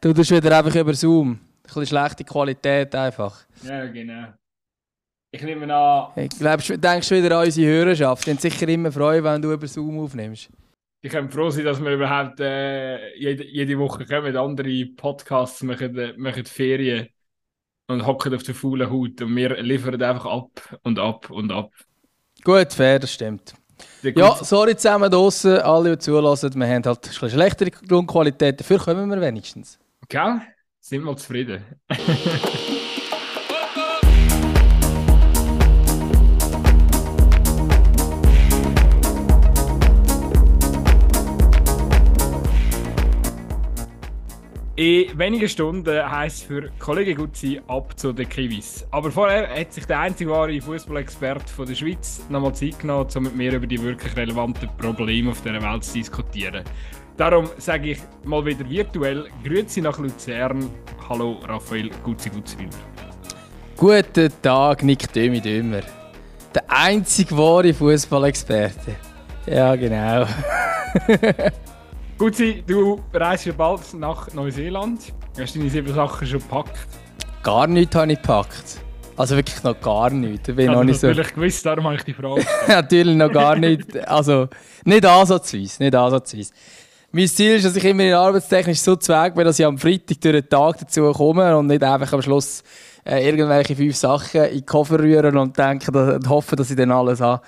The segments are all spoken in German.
Du tust wieder einfach über Zoom. Ein bisschen schlechte Qualität einfach. Ja, genau. Ich nehme an. Ich glaube, du denkst wieder an unsere Hörerschaft. Die haben sicher immer Freude, wenn du über Zoom aufnimmst. Ich kann froh sein, dass wir überhaupt äh, jede, jede Woche kommen, andere Podcasts machen, äh, machen Ferien und hocken auf der faulen Haut und wir liefern einfach ab und ab und ab. Gut, fair, das stimmt. Ja, sorry zusammen draußen, alle, die zulassen. Wir haben halt ein bisschen schlechtere Grundqualität, dafür kommen wir wenigstens. Gell? Sind wir zufrieden. In wenigen Stunden heisst es für Kollege Gutzi ab zu den Kiwis. Aber vorher hat sich der einzige wahre Fußballexperte der Schweiz nochmal Zeit genommen, um mit mir über die wirklich relevanten Probleme auf dieser Welt zu diskutieren. Darum sage ich mal wieder virtuell Grüezi nach Luzern. Hallo Raphael Gutzi Gutzwiller. Guten Tag, Nick Dömi Dömer. Der einzige wahre Fußballexperte. Ja, genau. Gutzi, du reist ja bald nach Neuseeland. Hast du deine sieben Sachen schon gepackt? Gar nichts habe ich gepackt. Also wirklich noch gar nichts. Ich bin also noch nicht natürlich so... gewusst, darum habe ich die Frage Natürlich noch gar nicht. Also nicht ansatzweise, nicht ansatzweise. Mein Ziel ist, dass ich immer in arbeitstechnisch so zweig bin, dass ich am Freitag durch den Tag dazu komme und nicht einfach am Schluss äh, irgendwelche fünf Sachen in den Koffer rühren und denke und hoffe, dass ich dann alles habe.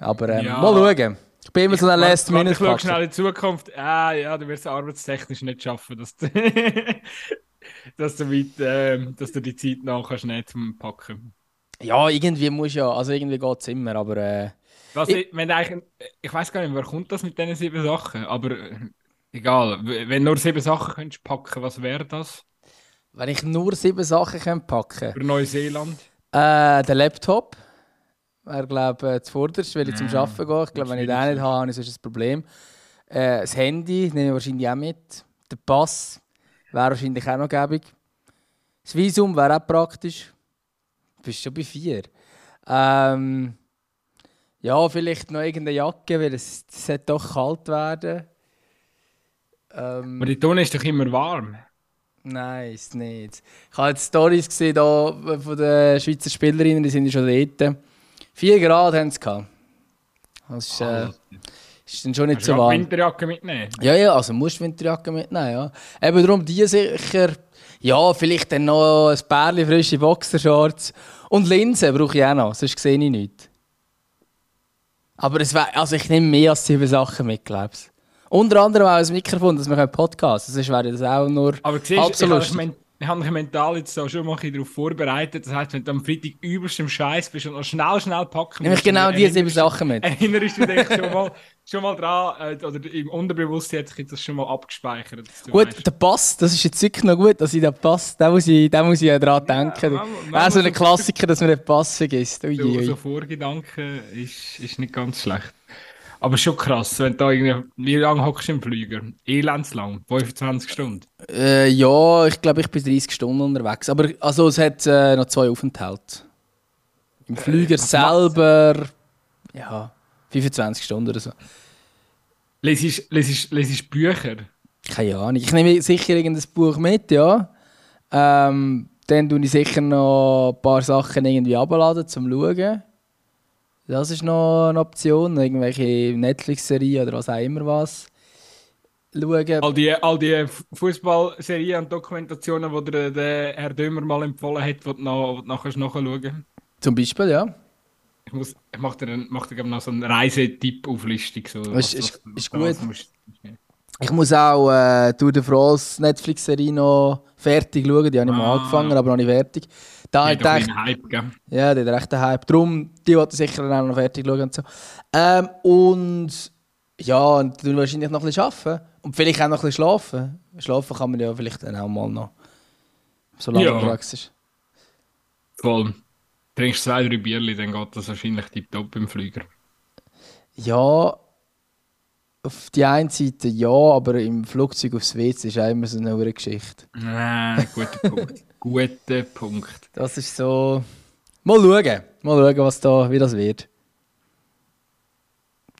Aber ähm, ja. mal schauen. Ich bin immer so ein Last Minute. Ich schaue schnell in die Zukunft. Ah, ja, du wirst es arbeitstechnisch nicht schaffen, dass du, dass du, weit, äh, dass du die Zeit nachher nicht Packen. Ja, irgendwie muss ja, also irgendwie geht es immer, aber. Äh, Was, ich, wenn eigentlich, ich weiß gar nicht, wer kommt das mit diesen sieben Sachen, aber äh, egal. Wenn du nur sieben Sachen könntest packen, was wäre das? Wenn ich nur sieben Sachen könnte packen Für Neuseeland? Äh, der Laptop wäre, glaube ich, zuvorderst, weil ich zum Arbeiten gehe. Ich glaube, wenn ich den nicht habe, ist das ein Problem. Äh, das Handy nehme ich wahrscheinlich auch mit. Der Pass wäre wahrscheinlich auch noch gäbig. Das Visum wäre auch praktisch. Du bist schon bei vier. Ähm, ja, vielleicht noch irgendeine Jacke, weil es, es sollte doch kalt werden. Ähm, Aber die Tonne ist doch immer warm. Nein, ist nicht. Ich habe jetzt Stories gesehen da von den Schweizer Spielerinnen, die sind schon dort. 4 Grad haben sie gehabt. Das ist, äh, ist dann schon nicht Hast so warm. Winterjacke mitnehmen? Ja, ja, also musst du Winterjacke mitnehmen, ja. Eben darum, die sicher, ja, vielleicht dann noch ein paar frische Boxershorts. Und Linsen brauche ich auch noch, sonst sehe ich nichts. Aber es wär, also ich nehme mehr als sieben Sachen mit, glaube ich. Unter anderem auch ein Mikrofon, dass wir einen Podcast Sonst wäre das auch nur Aber siehst, halb Ich, ich habe mich mental jetzt so schon mal darauf vorbereitet. Das heißt, wenn du am Freitag übelst im Scheiß bist und noch schnell, schnell packen Nehme ich genau diese sieben Sachen mit. Erinnerst du dich schon mal, schon mal dran, äh, oder im Unterbewusstsein hat sich das schon mal abgespeichert. Gut, weißt. der Pass, das ist jetzt wirklich noch gut, dass ich den Pass, da muss ich, da muss ich ja dran denken. Ja, man, man so ein Klassiker, dass man den Pass vergisst. Ui, so, ui. so Vorgedanken ist, ist nicht ganz schlecht. Aber schon krass, wenn da irgendwie. Wie lange hockst du im Flüger? Elendslang? 25 Stunden? Äh, ja, ich glaube, ich bin 30 Stunden unterwegs. Aber also, es hat äh, noch zwei Aufenthalte. Im Flüger äh, selber. Ja, 25 Stunden oder so. Lesest du Bücher? Keine Ahnung. Ich nehme sicher irgendein Buch mit, ja. Ähm, dann tue ich sicher noch ein paar Sachen irgendwie abladen zum Schauen. Das ist noch eine Option, irgendwelche Netflix-Serien oder was auch immer was. Schauen. All die, all die Fußballserien und Dokumentationen, die der, der Herr Dömer mal empfohlen hat, die du noch, nachher nachschauen Zum Beispiel, ja. Ich, muss, ich mache dir, mach dir noch so eine Reisetipp-Auflistung. So, ist, ist, ist gut. Musst, ich muss auch äh, Tour de France Netflix-Serie noch fertig schauen. Die habe ich ah. mal angefangen, aber noch nicht fertig. Da hat echt, Hype, gell? Ja, der hat echt einen Hype. Darum, die wollte sicher auch noch fertig schauen und so. Ähm, und ja, und dann wahrscheinlich noch ein bisschen arbeiten. Und vielleicht auch noch ein bisschen schlafen. Schlafen kann man ja vielleicht dann auch mal noch. Solange ja. Praxis ist. Voll. Trinkst zwei, drei Bierli, dann geht das wahrscheinlich tiptop im Flüger. Ja, auf die einen Seite ja, aber im Flugzeug aufs WC ist auch immer so eine Geschichte. Nein, guter Punkt. guter Punkt. Das ist so. Mal schauen. Mal schauen, was da, wie das wird.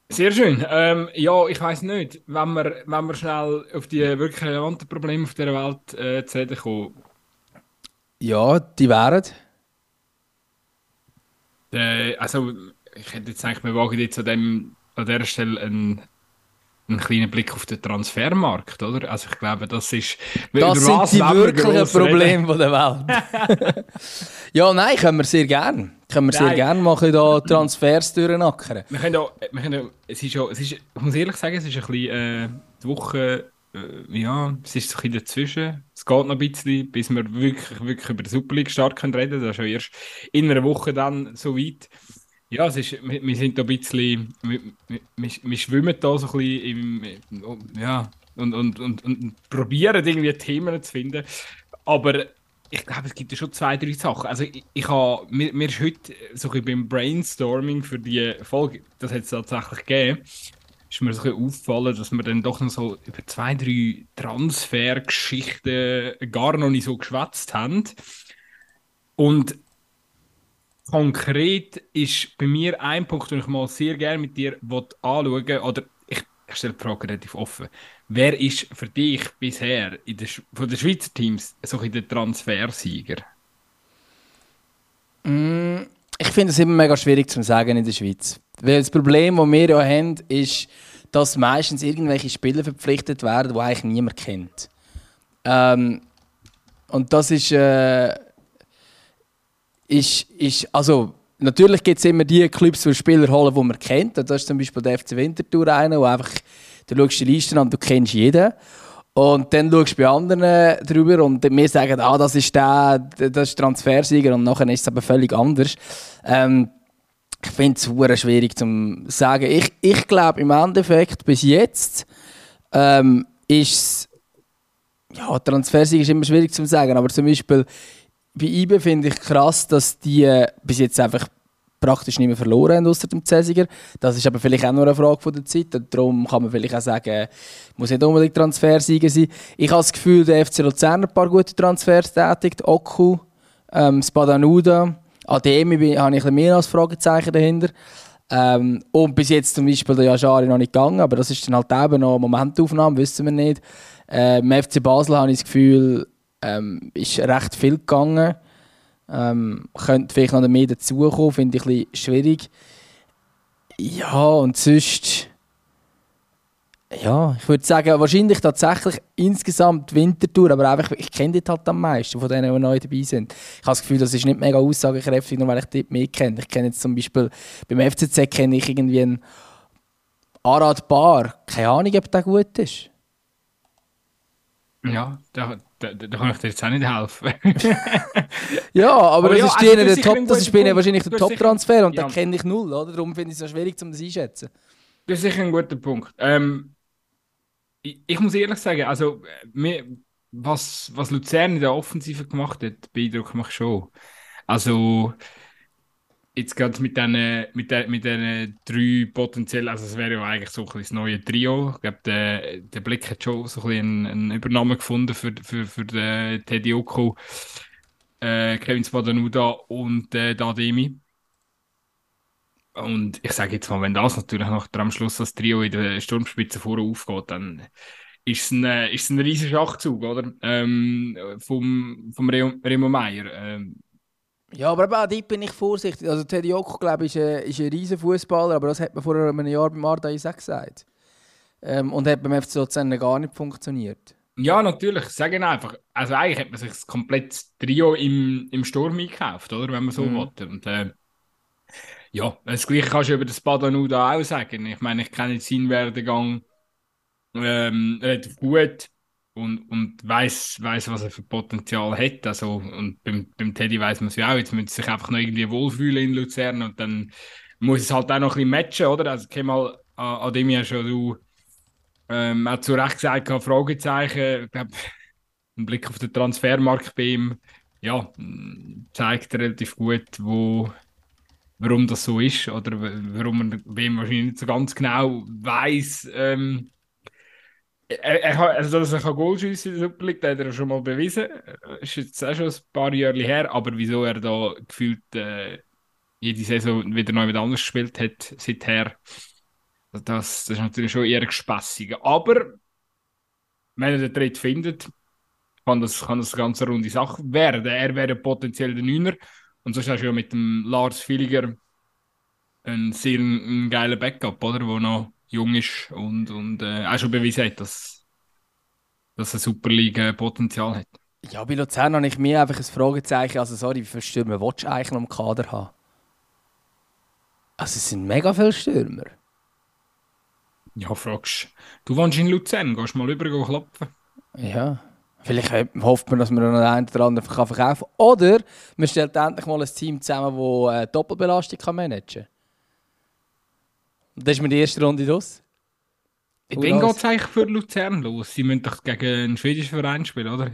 Sehr schön. Ähm, ja, ich weiß nicht, wenn wir, wenn wir schnell auf die wirklich relevanten Probleme auf dieser Welt äh, zu reden kommen. Ja, die wären. Äh, also, ich hätte jetzt eigentlich, wir wagen jetzt an, dem, an dieser Stelle einen, einen kleinen Blick auf den Transfermarkt, oder? Also, ich glaube, das ist. Das sind die wirklichen Probleme der Welt. ja, nein, können wir sehr gerne. Können wir nein. sehr gerne machen, da Transfers durchnackern. Wir können auch, wir können es ist auch, es ist, ich muss ehrlich sagen, es ist ein bisschen, äh, die Woche, äh, ja, es ist so ein bisschen dazwischen. Es geht noch ein bisschen, bis wir wirklich, wirklich über den Super League Start können reden. Das ist ja erst in einer Woche dann so weit. Ja, es ist, wir, wir sind da ein bisschen, wir, wir, wir schwimmen da so ein bisschen im, ja, und, und, und, und probieren irgendwie Themen zu finden. Aber ich glaube, es gibt ja schon zwei, drei Sachen. Also ich, ich habe, mir, mir ist heute so ein beim Brainstorming für die Folge, das hat es tatsächlich gegeben, ist mir so ein bisschen aufgefallen, dass wir dann doch noch so über zwei, drei Transfergeschichten gar noch nicht so geschwätzt haben. Und konkret ist bei mir ein Punkt, den ich mal sehr gerne mit dir anschauen oder ich, ich stelle die Frage relativ offen. Wer ist für dich bisher in der, von den Schweizer Teams so ein der Transfersieger? Mm, ich finde es immer mega schwierig zu sagen in der Schweiz. Weil das Problem, das wir ja haben, ist, dass meistens irgendwelche Spieler verpflichtet werden, die eigentlich niemand kennt. Ähm, und das ist, äh, ist, ist also natürlich gibt es immer die Clubs, die Spieler holen, die man kennt. Das ist zum Beispiel der FC Winterthur einer, wo einfach Du schaust die Liste an, du kennst jeden. Und dann schaust du bei anderen drüber und wir sagen, ah, das ist der, das ist Transfersieger und nachher ist es aber völlig anders. Ähm, ich finde es schwierig zu sagen. Ich, ich glaube im Endeffekt bis jetzt ähm, ist ja, Transfersieger ist immer schwierig zu sagen, aber zum Beispiel bei IBE finde ich krass, dass die bis jetzt einfach praktisch nicht mehr verloren haben, außer dem Cäsiger. Das ist aber vielleicht auch nur eine Frage der Zeit. Darum kann man vielleicht auch sagen, muss nicht unbedingt Transfersieger sein. Ich habe das Gefühl, der FC Luzern ein paar gute Transfers tätigt. Oku, ähm, Spadanuda, Ademi habe ich ein mehr als Fragezeichen dahinter. Ähm, und bis jetzt zum Beispiel der Yashari noch nicht gegangen, aber das ist dann halt eben noch eine Momentaufnahme, wissen wir nicht. Äh, Im FC Basel habe ich das Gefühl, ähm, ist recht viel gegangen. Ähm, könnte vielleicht noch mehr dazukommen, finde ich ein bisschen schwierig. Ja, und sonst. Ja, ich würde sagen, wahrscheinlich tatsächlich insgesamt Wintertour, aber einfach, ich kenne die halt am meisten von denen, die neu dabei sind. Ich habe das Gefühl, das ist nicht mega aussagekräftig, nur weil ich die mehr kenne. Ich kenne jetzt zum Beispiel, beim FCZ kenne ich irgendwie einen Arad Bar. Keine Ahnung, ob der gut ist. Ja, da, da, da kann ich dir jetzt auch nicht helfen. ja, aber, aber das, ja, ist also der Top, das ist wahrscheinlich der Top-Transfer und ja. den kenne ich null, oder? Darum finde ich es so schwierig, um das einschätzen. Das ist sicher ein guter Punkt. Ähm, ich, ich, muss ehrlich sagen, also mir, was, was Luzern in der Offensive gemacht hat, beeindruckt mich schon. Also jetzt gerade mit diesen mit den, mit drei potenziell, also es wäre ja eigentlich so ein das neue Trio. Ich glaube, der, der Blick hat schon so ein bisschen eine Übernahme gefunden für, für, für den Teddy Oko, äh, Kevin Spadanuda und äh, Dademi. Und ich sage jetzt mal, wenn das natürlich noch am Schluss das Trio in der Sturmspitze vorne aufgeht, dann ist es ein, äh, ist es ein riesiger Schachzug, oder? Ähm, vom, vom Remo Meier. Ähm, ja, aber auch dort bin ich vorsichtig. Also Teddy Oko, glaube ich, ist ein, ist ein riesen Fußballer, aber das hat man vor einem Jahr beim Arda auch gesagt. Ähm, und hat beim FC Luzern gar nicht funktioniert. Ja, natürlich. Sagen einfach. Also eigentlich hat man sich das komplette Trio im, im Sturm eingekauft, oder? Wenn man so mhm. will. Und äh, ja, das Gleiche kannst du über das Badanuda auch sagen. Ich meine, ich kenne seinen Werdegang ähm, relativ gut und, und weiß, weiß, was er für Potenzial hat. Also, und beim, beim Teddy weiß man es ja auch, jetzt müssen sich einfach noch irgendwie wohlfühlen in Luzern und dann muss es halt auch noch ein bisschen matchen, oder? Also, ich mal an, an dem schon du ähm, auch zu Recht gesagt, Fragezeichen. Ich glaube, ein Blick auf den Transfermarkt bei ihm ja, zeigt relativ gut, wo, warum das so ist oder warum man bei ihm wahrscheinlich nicht so ganz genau weiß, ähm, er, er, also, dass er kann Goal schiessen in der Super League, hat er schon mal bewiesen. Ist jetzt auch schon ein paar Jahre her, aber wieso er da gefühlt äh, jede Saison wieder neu mit anders gespielt hat seither, Das, das ist natürlich schon eher gespässig. Aber wenn er den Tritt findet, kann das, kann das eine ganz runde Sache werden. Er wäre potenziell der Neuner. Und sonst hast du ja mit dem Lars Villiger einen sehr einen geilen Backup, oder? Der noch jung ist und, und äh, auch schon bewiesen hat, dass, dass er Superliga-Potenzial hat. Ja, bei Luzern habe ich mir einfach ein Fragezeichen. Also, sorry, wie viele Stürmer willst du eigentlich noch im Kader haben? Also, es sind mega viele Stürmer. Ja, fragst du. wohnst in Luzern, gehst mal rüber klopfen? Ja. Vielleicht hofft man, dass man noch einen oder anderen verkaufen kann. Oder man stellt endlich mal ein Team zusammen, das äh, Doppelbelastung kann managen kann. Und das ist mir die erste Runde los. Wann geht es eigentlich für Luzern los? Sie müssen doch gegen einen schwedischen Verein spielen, oder?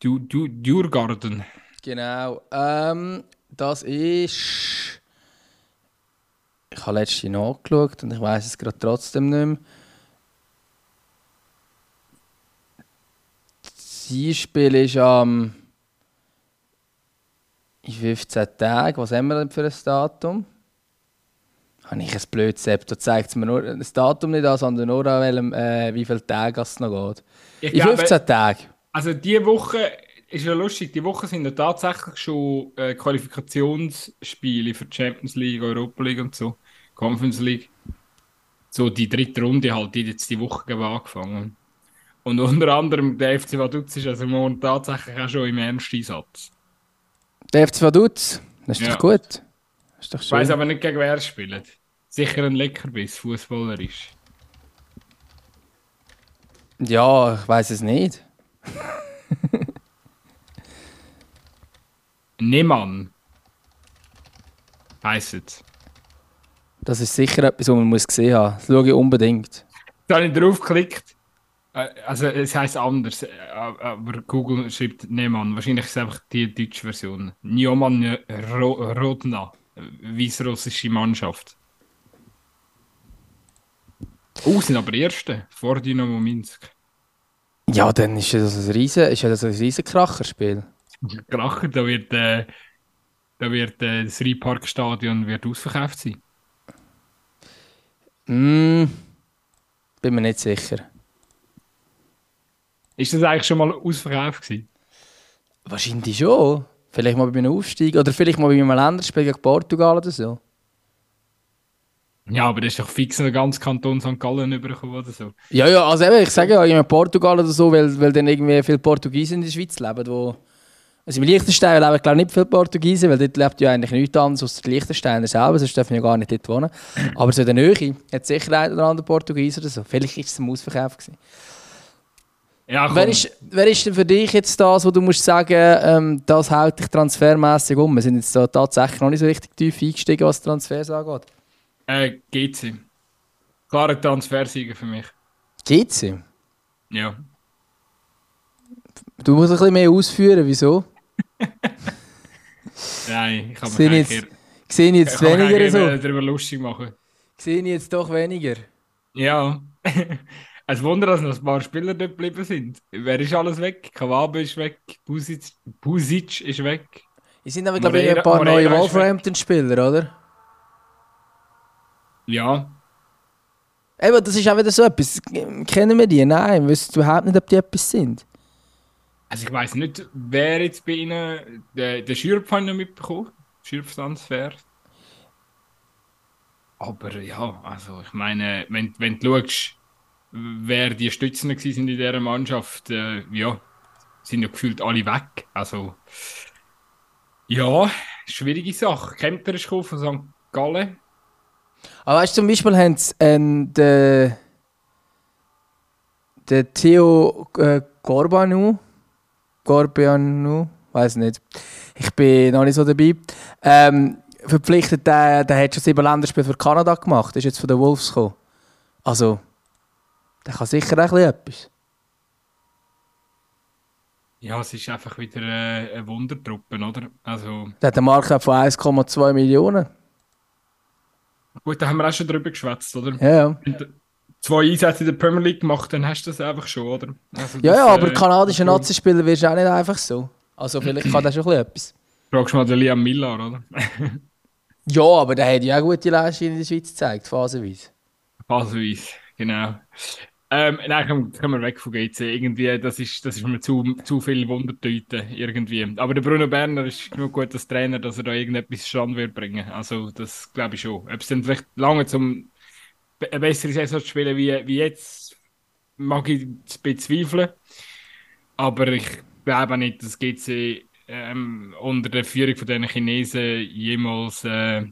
Du, du, Djurgarden. Genau. Ähm, das ist. Ich habe letztens nachgeschaut und ich weiß es gerade trotzdem nicht mehr. Das Spiel ist am. in 15 Tagen. Was haben wir denn für ein Datum? Habe ich ein blödes App. Da zeigt es mir nur das Datum nicht an, sondern nur an welchem, äh, wie viele Tage es noch geht. Ich in 15 glaube, Tagen. Also diese Woche ist ja lustig, die Woche sind ja tatsächlich schon äh, Qualifikationsspiele für die Champions League, Europa League und so, Conference League. So die dritte Runde halt, die jetzt die Woche angefangen. Und unter anderem der FC Vaduz ist also morgen tatsächlich auch schon im Ernsteinsatz. Der FC Vaduz? Das ist ja. doch gut. Das ist doch schön. Ich weiß aber nicht, gegen wer er spielt. Sicher ein Leckerbiss, fußballerisch. Ja, ich weiß es nicht. Nemann heisst es. Das ist sicher etwas, was man muss gesehen haben. Das schaue ich unbedingt. Da habe ich draufgeklickt. Äh, also es heisst anders, äh, aber Google schreibt Nemann. Wahrscheinlich ist es einfach die deutsche Version. Njoman Rodna, weißrussische Mannschaft. Oh, sind aber Erste vor Dynamo Minsk. Ja, dann ist das ein riesen, ist das ein riesen Kracherspiel. Kracher, da wird, äh, da wird äh, das Rheinparkstadion wird ausverkauft sein. Mm, bin mir nicht sicher. Ist das eigentlich schon mal ausverkauft gewesen? Wahrscheinlich schon. Vielleicht mal bei einem Aufstieg oder vielleicht mal bei einem Länderspiel gegen Portugal oder so. Ja, aber das ist doch fix in ganz Kanton St. Gallen übergekommen oder so. Ja, ja, also eben, ich sage ja, in Portugal oder so, weil, weil dann irgendwie viele Portugiesen in der Schweiz leben, wo... Also im Liechtenstein leben glaube ich nicht viele Portugiesen, weil dort lebt ja eigentlich nichts anderes als die Liechtensteiner selber, sonst dürfen ja gar nicht dort wohnen. Aber so in der Nähe hat sicher ein oder andere Portugiesen oder so. Vielleicht war es ein Ausverkauf. Gewesen. Ja, wer, ist, wer ist denn für dich jetzt das, wo du musst sagen, ähm, das hält dich transfermässig um? Wir sind jetzt da tatsächlich noch nicht so richtig tief eingestiegen, was Transfers angeht. Äh, GC. Klare Transfersieger für mich. GC? Ja. Du musst ein bisschen mehr ausführen, wieso? Nein, ich kann mich jetzt, eher, sehe ich jetzt ich weniger so. darüber lustig machen. Sehe ich jetzt doch weniger? Ja. Es Wunder, dass noch ein paar Spieler dort geblieben sind. Wer ist alles weg? Kawabe ist weg, Pusic, Pusic ist weg. Es sind aber, glaube ich, ein paar Moreira neue Wolverhampton-Spieler, oder? Ja. Eben, das ist auch wieder so etwas. Kennen wir die? Nein, wir wissen überhaupt nicht, ob die etwas sind. Also ich weiß nicht, wer jetzt bei ihnen den, den Schürpf noch mitbekommen. Schürpf-Transfer. Aber ja, also ich meine, wenn, wenn du schaust, wer die Stützen waren in dieser Mannschaft, äh, ja, sind ja gefühlt alle weg. Also ja, schwierige Sache. Kempter ist von St. Gallen. Aber weißt du, zum Beispiel haben sie ähm, den, den Theo äh, Gorbanu, Gorbanu, weiß nicht, ich bin noch nicht so dabei, ähm, verpflichtet, der, der hat schon sieben Länderspiele für Kanada gemacht, ist jetzt von den Wolves gekommen. Also, der kann sicher auch etwas. Ja, es ist einfach wieder eine, eine Wundertruppe, oder? Also... Der hat einen Markt von 1,2 Millionen. Gut, da haben wir auch schon drüber geschwätzt, oder? Ja, ja. zwei Einsätze in der Premier League gemacht, dann hast du das einfach schon, oder? Also ja, ja, aber äh, kanadische Nazi-Spieler wirst du auch nicht einfach so. Also vielleicht kann der schon etwas. Fragst mal den Liam Millar, oder? ja, aber der hat ja auch gute Leistungen in der Schweiz gezeigt, phasenweise. Phasenweise, genau. Ähm, nein, kommen, kommen wir weg von GC. Irgendwie, das ist, das ist mir zu, zu viel Wundertüte, irgendwie. Aber der Bruno Berner ist genug gut als Trainer, dass er da irgendetwas Stand wird bringen. Also, das glaube ich schon. Ob es dann vielleicht lange zum eine bessere Saison zu spielen wie, wie jetzt, mag ich bezweifeln. Aber ich glaube nicht, dass GC ähm, unter der Führung von diesen Chinesen jemals äh,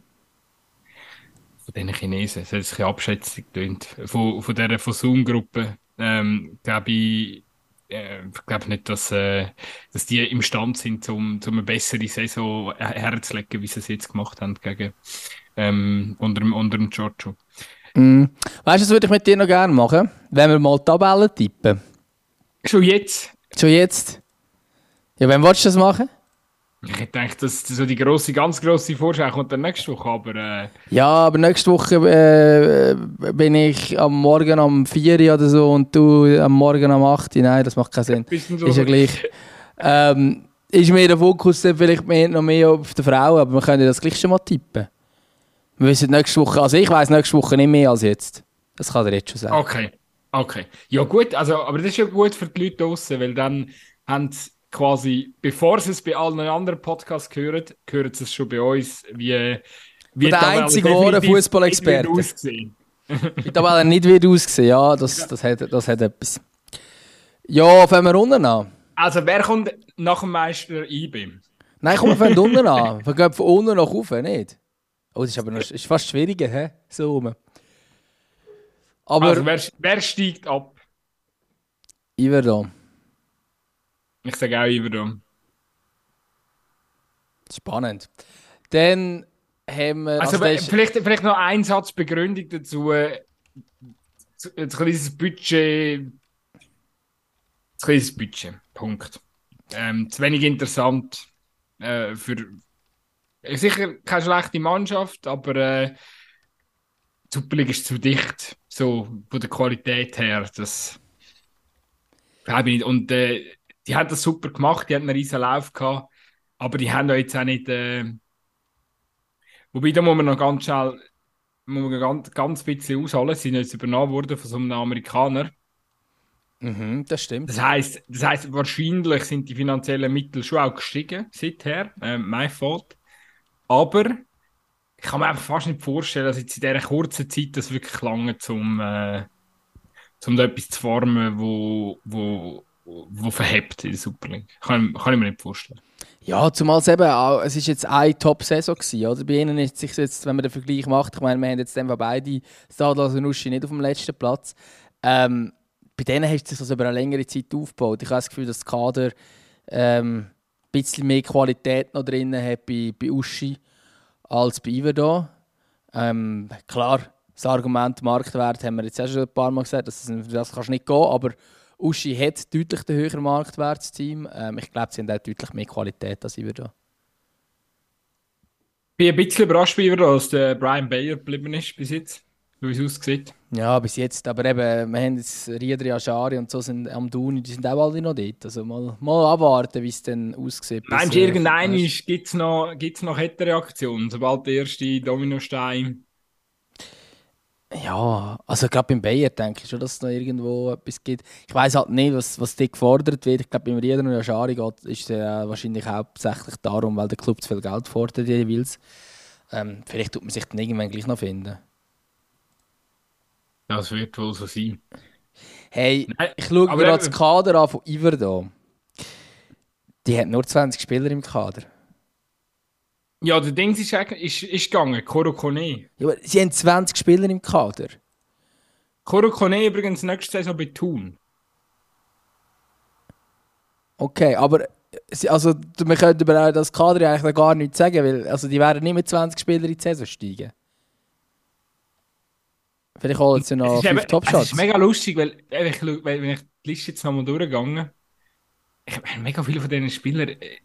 von diesen Chinesen, das hat sich Abschätzung tönt, von, von dieser von Zoom-Gruppe, ähm, glaube ich, äh, glaube nicht, dass, äh, dass die imstand sind, um, um eine bessere Saison herzulegen, wie sie es jetzt gemacht haben gegen ähm, unter, unter dem Giorgio. Mm. Weißt du, was würde ich mit dir noch gerne machen? Wenn wir mal Tabellen tippen. Schon jetzt? Schon jetzt? Ja, wann willst du das machen? Ich denke, dass so die grosse, ganz grosse Vorschau kommt dann nächste Woche, aber... Äh... Ja, aber nächste Woche äh, bin ich am Morgen um 4 Uhr oder so und du am Morgen um 8 Uhr. Nein, das macht keinen Sinn. Ist ja gleich. Ähm, ist mir der Fokus vielleicht mehr, noch mehr auf die Frau, aber wir können das gleich schon mal tippen. Wir wissen nächste Woche, also ich weiß nächste Woche nicht mehr als jetzt. Das kann er jetzt schon sagen. Okay, okay. Ja gut, also, aber das ist ja gut für die Leute draußen, weil dann haben sie quasi, bevor sie es bei allen anderen Podcasts hören, hören sie es schon bei uns, wie, wie der einzige wahre Fußballexperte. Wie da nicht wird aussehen, ja, das, das, hat, das hat etwas. Ja, fangen wir unten an. Also, wer kommt nach dem Meister IB? Nein, komm, wir fangen unten an. Wir gehen von unten nach oben, nicht? Oh, das ist aber noch, ist fast schwieriger, hä? So rum. Aber also, wer, wer steigt ab? Iverdom. Ich sage auch Iverdom. Spannend. Dann haben wir. Also, also vielleicht, vielleicht noch ein Satz Begründung dazu. Ein kleines Budget. Ein kleines Budget. Punkt. Ähm, zu wenig interessant äh, für, sicher keine schlechte Mannschaft, aber äh, die ist zu dicht, so von der Qualität her. Das glaube ich nicht. Und äh, die haben das super gemacht, die hatten einen riesen Lauf gehabt, aber die haben jetzt auch nicht. Äh, wobei, da muss man noch ganz schnell muss man ganz, ganz bisschen ausholen. Sie sind jetzt übernommen worden von so einem Amerikaner. Mhm, das stimmt. Das heißt, das heißt, wahrscheinlich sind die finanziellen Mittel schon auch gestiegen seither. Äh, my fault. Aber ich kann mir einfach fast nicht vorstellen, dass jetzt in dieser kurzen Zeit das wirklich lange zum, äh, zum da etwas zu formen, wo, wo, wo verhebt in der Super League. Kann, kann ich mir nicht vorstellen. Ja, zumal es eben auch, es ist jetzt eine Top-Saison gewesen, oder? Bei ihnen ist sich jetzt, wenn man den Vergleich macht, ich meine, wir haben jetzt einfach beide Stadler und Uschi nicht auf dem letzten Platz. Ähm, bei denen hat sich das über eine längere Zeit aufgebaut. Ich habe das Gefühl, dass der Kader ähm, bisschen mehr Qualität noch drin hat bei, bei Uschi als bei Iverdo. Ähm, klar, das Argument Marktwert haben wir jetzt auch schon ein paar Mal gesagt, das, das kannst nicht gehen, aber Uschi hat deutlich den höheren Marktwert, das Team. Ähm, ich glaube, sie haben auch deutlich mehr Qualität als Iverdo. Ich bin ein bisschen überrascht bei Iverdo, dass der Brian Bayer geblieben ist bis jetzt wie es aussieht. Ja, bis jetzt. Aber eben, wir haben jetzt Riedri, Aschari und so sind am Duni, die sind auch alle noch dort. Also mal, mal abwarten, wie es dann aussieht. Meinst du, irgendein gibt es noch, gibt's noch Reaktion, sobald der erste Dominostein... Ja, also gerade beim Bayer denke ich schon, dass es noch irgendwo etwas gibt. Ich weiß halt nicht, was, was dort gefordert wird. Ich glaube, beim Rieder und Aschari geht, ist es äh, wahrscheinlich hauptsächlich darum, weil der Club zu viel Geld fordert jeweils. Ähm, vielleicht tut man sich dann irgendwann gleich noch finden. Das wird wohl so sein. Hey, Nein, ich schaue mir das Kader an von Iver Die hat nur 20 Spieler im Kader. Ja, der Ding ist, ist, ist gegangen, Koro Kone. Ja, aber sie haben 20 Spieler im Kader. Koro Kone übrigens nächste Saison bei Thun. Okay, aber also, wir können über das Kader eigentlich gar nichts sagen, weil also, die werden nicht mit 20 Spielern in die Saison steigen. Vielleicht holen sie noch fünf Top-Shots. Das ist mega lustig, weil, ich, wenn ich die Liste jetzt nochmal durchgegangen ich meine, mega viele von diesen Spielern, äh,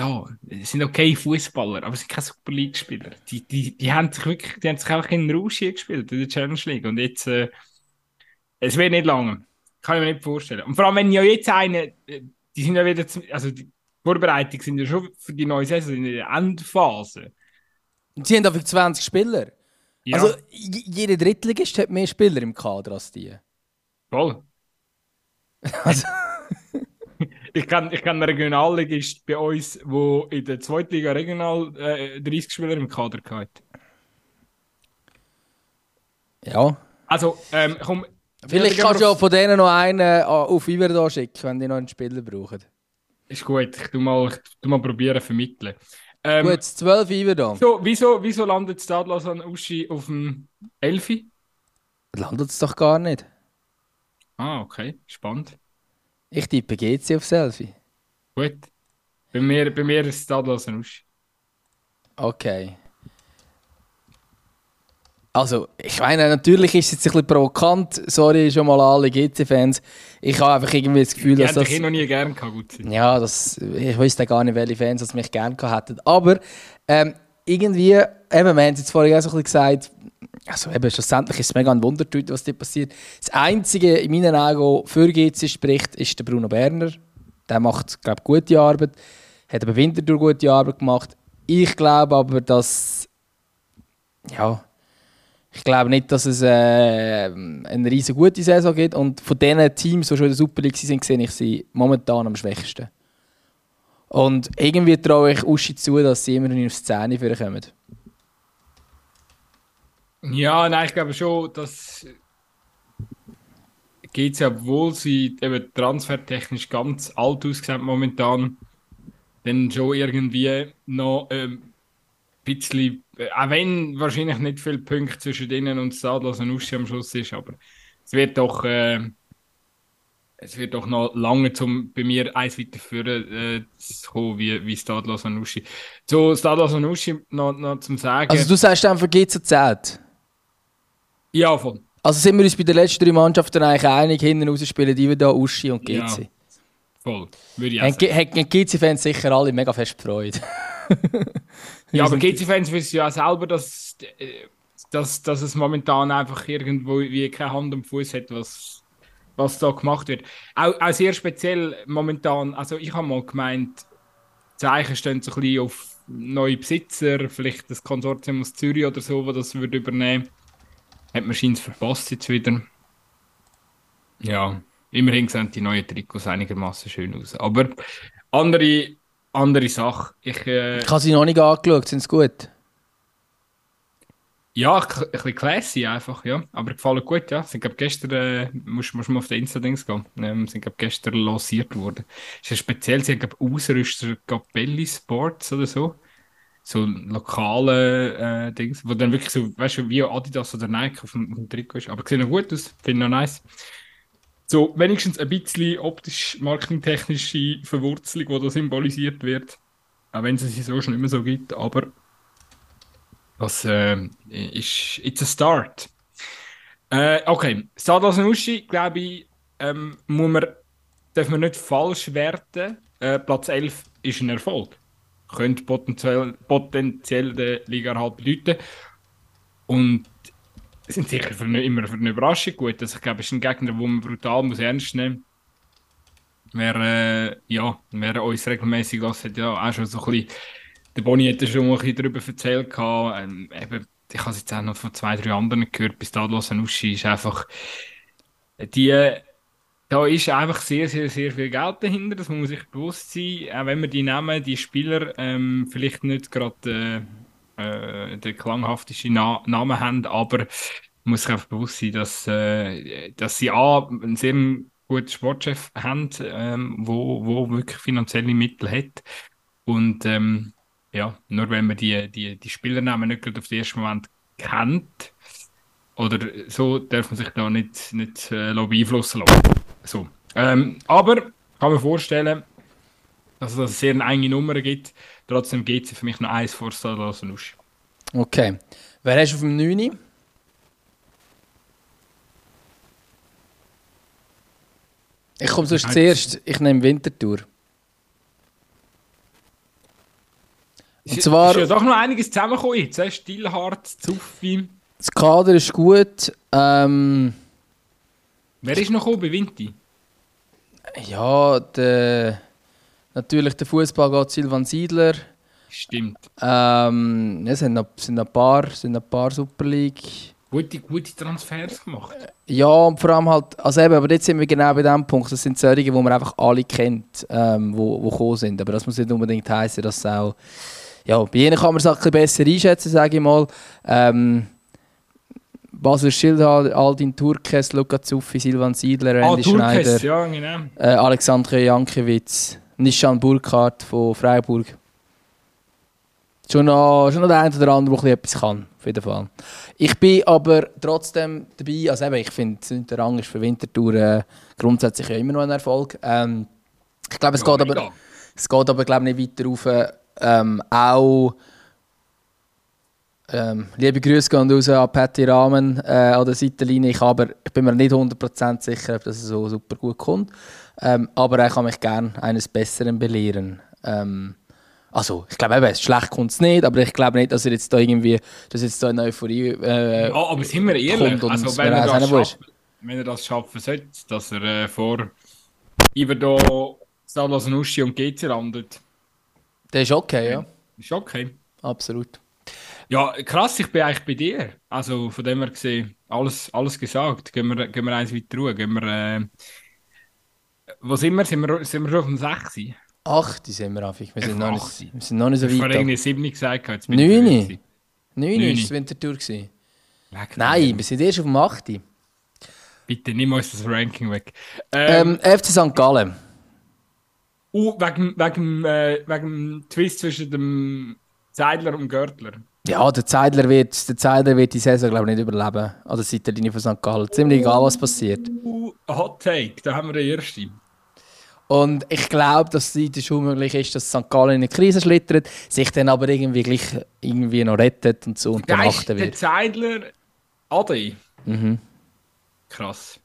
ja, sind okay Fußballer, aber sind keine Super League-Spieler. Die, die, die haben sich wirklich, die haben sich auch in Rouge gespielt, in der Challenge League. Und jetzt, äh, es wird nicht lange. Kann ich mir nicht vorstellen. Und vor allem, wenn ja jetzt eine, äh, die sind ja wieder, also die Vorbereitungen sind ja schon für die neue Saison in der Endphase. Und sie haben dafür 20 Spieler. Ja, Also, j- jeder Drittligist hat mehr Spieler im Kader als die. voll. Also, Ich kenne ich kenn einen Regionalligist bei uns, der in der zweiten Liga regional äh, 30 Spieler im Kader hatte. ja. Also, ähm, komm. Vielleicht kannst du ja von denen noch einen äh, auf Iverdon schicken, wenn die noch einen Spieler brauchen. Ist gut, ich tu mal, ich tu mal probieren vermitteln. Ähm, Gut, 12 Iverdon. So, wieso, wieso landet Stadlos an Uschi auf dem Elfi? Landet es doch gar nicht. Ah, okay, spannend. Ich tippe GC auf Selfie. Gut. Bei mir, bei mir ist Stadlos an Uschi. Okay. Also, ich meine, natürlich ist es jetzt ein bisschen provokant. Sorry schon mal alle GC-Fans. Ich habe einfach irgendwie das Gefühl, Die dass hätte das... ich noch nie gern gehabt, gut sein. Ja, das, ich wüsste gar nicht, welche Fans das mich gerne gehabt hätten. Aber ähm, irgendwie, eben, wir haben es jetzt vorhin auch so ein bisschen gesagt, also eben, schlussendlich ist es mega ein Wundertüte, was dort passiert. Das Einzige in meinen Augen, für GC spricht, ist der Bruno Berner. Der macht, glaube ich, gute Arbeit. Hat aber Winterthur gute Arbeit gemacht. Ich glaube aber, dass... Ja... Ich glaube nicht, dass es äh, eine riesig gute Saison gibt. Und von diesen Teams, die schon in der Super League sind, sehe ich sie momentan am schwächsten. Und irgendwie traue ich Uschi zu, dass sie immer noch auf Szene für kommen. Ja, nein, ich glaube schon, dass geht ja, obwohl sie eben transfertechnisch ganz alt aussehen momentan, dann schon irgendwie noch ähm, ein bisschen, äh, auch wenn wahrscheinlich nicht viele Punkte zwischen denen und Stadlos und Uschi am Schluss ist, aber es wird doch, äh, es wird doch noch lange zum bei mir eins weiterführen äh, zu kommen, wie, wie Stadlos und Uschi. Zu Stadlos und Uschi noch, noch zum Sagen. Also du sagst GC 10. ja, voll. Also sind wir uns bei den letzten drei Mannschaften eigentlich einig, hinten raus spielen die da Uschi und GC. Ja, Voll, würde ich auch sagen. Haben GC-Fans sicher alle mega fest Freude. Ja, aber GC-Fans wissen ja auch selber, dass, äh, dass, dass es momentan einfach irgendwo wie keine Hand am Fuß hat, was, was da gemacht wird. Auch, auch sehr speziell momentan, also ich habe mal gemeint, die Zeichen stehen so ein bisschen auf neue Besitzer, vielleicht das Konsortium aus Zürich oder so, das würde übernehmen. Hat man scheint verpasst jetzt wieder. Ja, immerhin sehen die neuen Trikots einigermaßen schön aus. Aber andere, andere Sache. Ich, äh, Ich habe sie noch nicht angeschaut, sind sie gut? Ja, ein bisschen classy einfach, ja. Aber gefallen gut, ja. Sind, glaub, gestern, äh, musst, musst mal auf den Insta-Dings gehen. Ähm, sind, glaub, gestern lanciert worden. Ist ja speziell, sie haben, glaub, Ausrüster Capelli Sports oder so. So lokale äh, Dings, wo dann wirklich so, weißt du, wie Adidas oder Nike auf dem, auf dem Trikot ist. Aber sehen noch gut aus, finde ich noch nice. So, wenigstens ein bisschen optisch-marketingtechnische Verwurzelung, die da symbolisiert wird. Auch wenn es sie so schon mehr so gibt, aber das äh, ist it's a start. Äh, okay, Sadas Nuschi, glaube ich, ähm, muss man, darf man nicht falsch werten. Äh, Platz 11 ist ein Erfolg. Könnte potenziell, potenziell der Liga halt bedeuten. Und sind sicher für eine, immer für eine Überraschung gut. Also ich glaube, es ist ein Gegner, den man brutal muss ernst nehmen muss. Wer, äh, ja, wer uns regelmäßig lässt, hat ja auch schon so ein bisschen der Boni hat schon ein bisschen darüber erzählt. Ähm, eben, ich habe es jetzt auch noch von zwei, drei anderen gehört. Bis Stadlos Uschi ist einfach. Die, da ist einfach sehr, sehr, sehr viel Geld dahinter. Das muss man sich bewusst sein. Auch wenn wir die Namen, die Spieler ähm, vielleicht nicht gerade äh, äh, den klanghafteste Na Namen haben, aber man muss sich einfach bewusst sein, dass, äh, dass sie A, einen sehr guten Sportchef haben, ähm, wo, wo wirklich finanzielle Mittel hat. Und ähm, ja, nur wenn man die, die, die Spielernamen nicht gerade auf den ersten Moment kennt, oder so, darf man sich da nicht, nicht äh, beeinflussen lassen. So. Ähm, aber kann man vorstellen, dass es eine sehr enge Nummer gibt. Trotzdem geht sie für mich noch eins vor Stadlos Nusch. Okay. Wer hast du auf dem 9? Ich komme sonst zuerst. Ich nehme Wintertour. Und Es zwar- ist ja doch noch einiges zusammengekommen jetzt. äh, Stillhart, Zuffi. Das Kader ist gut. Ähm, Wer ist noch bei Vinti? ja, der, natürlich der Fußball geht Silvan Siedler. Stimmt. Ähm, ja, es sind noch, sind noch ein paar, sind noch ein paar Super League. Gute, gute Transfers gemacht. Ja, und vor allem halt, also eben, aber jetzt sind wir genau bei dem Punkt, das sind solche, die man einfach alle kennt, ähm, wo, wo gekommen sind. Aber das muss nicht unbedingt heißen, dass es auch, ja, bei jenen kann man es ein bisschen besser einschätzen, sage ich mal. Ähm, Basel Schildhal, Aldin Turkes, Luka Zuffi, Silvan Siedler, Randy ah, Schneider, Turkes, ja, genau. äh, Alexander Jankiewicz, Nishan Burkhardt von Freiburg. Schon noch, schon noch der eine oder andere, der etwas kann, auf jeden Fall. Ich bin aber trotzdem dabei, also eben, ich finde, der Rang ist für Winterthur äh, grundsätzlich ja immer noch ein Erfolg. Ähm, ich glaube, es, Ja, geht aber, es geht aber glaube ich, nicht weiter rauf. Ähm, auch ähm, liebe Grüße gehen raus an Patty Rahmen äh, an der Seitenlinie. Ich, aber, ich bin mir nicht 100% sicher, ob das so super gut kommt. Ähm, aber er kann mich gerne eines Besseren belehren. Ähm, also, ich glaube eben, schlecht kommt es nicht, aber ich glaube nicht, dass er jetzt da irgendwie, dass jetzt da eine Euphorie äh, Ja, aber sind wir ehrlich, also, wenn, er das schafft, wenn er das schaffen sollte, dass er äh, vor Iverdo, Salas Nuschi und GC landet, Der ist okay, ja. ist okay. Absolut. Ja, krass, ich bin eigentlich bei dir. Also von dem her gesehen, alles, alles gesagt. Gehen wir, gehen wir eins weiter ruhen. Gehen wir, äh, wo sind wir? Sind wir, sind wir schon auf dem 6? Ich Acht sind wir einfach. Wir sind, noch nicht, wir sind noch nicht so habe weit. irgendwie ab. 7 gesagt. Jetzt bin ich Neun? verwirrt gewesen. Neun Neun. war es Wintertour. gewesen. Nein, wir sind erst auf dem 8. Bitte, nimm uns das Ranking weg. Ähm, Ähm, FC St. Gallen. uh, wegen, wegen, äh, wegen dem Twist zwischen dem Zeidler und dem Görtler. Ja, der Zeidler wird, der Zeidler wird die Saison glaube ich, nicht überleben. An der Seitenlinie von St. Gallen. Ziemlich egal, was passiert. Uh, Hot Take, da haben wir den ersten. Und ich glaube, dass es heute schon möglich ist, dass St. Gallen in eine Krise schlittert, sich dann aber irgendwie gleich irgendwie noch rettet und so und dann Geist, achten der wird. Zeidler, Adi. Mhm. Krass.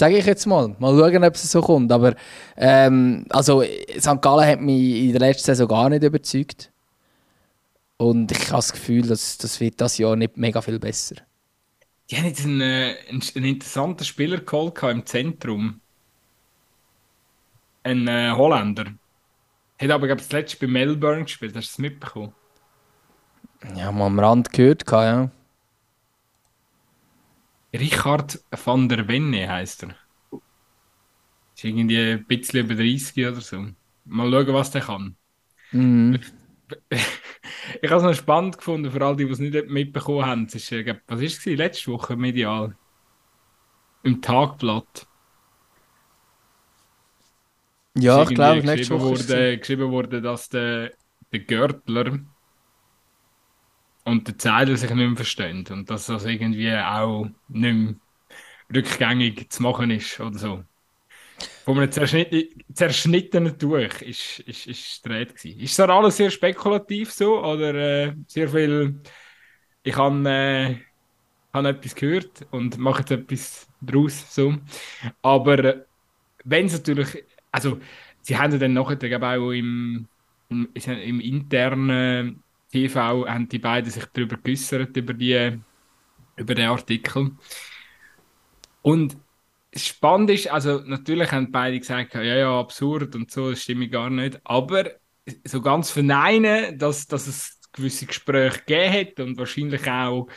Sage ich jetzt mal. Mal schauen, ob es so kommt. Aber ähm, also, St. Gallen hat mich in der letzten Saison gar nicht überzeugt. Und ich habe das Gefühl, dass das wird das Jahr nicht mega viel besser. Die haben jetzt einen, äh, einen, interessanten Spieler geholt im Zentrum. Ein äh, Holländer. Hat aber, glaube ich, das letzte bei Melbourne gespielt. Hast du das mitbekommen? Ja, mal am Rand gehört, ja. Richard van der Wenne heisst er. Ist irgendwie ein bisschen über 30 oder so. Mal schauen, was der kann. Mhm. Ich habe es noch spannend gefunden, für all die, die es nicht mitbekommen haben. Es ist, äh, was war es? Letzte Woche medial. Im Tagblatt. Ja, ich glaube, nächste Woche. wurde, geschrieben wurde, dass der, der Görtler und der Zeiler sich nicht mehr verstehen und dass das irgendwie auch nicht mehr rückgängig zu machen ist oder so. Von einem zerschnitt, zerschnittenen Tuch ist, ist, ist dreht gewesen. Ist das alles sehr spekulativ so oder äh, sehr viel ich habe äh, habe etwas gehört und mache jetzt etwas draus so. Aber wenn es natürlich, also sie haben dann nachher auch im, im, im internen TV haben die beiden sich darüber geäußert über die über den Artikel. Und spannend ist, also natürlich haben beide gesagt, ja, ja, absurd und so, das stimmt gar nicht. Aber so ganz verneinen, dass, dass es gewisse Gespräche gegeben hat und wahrscheinlich auch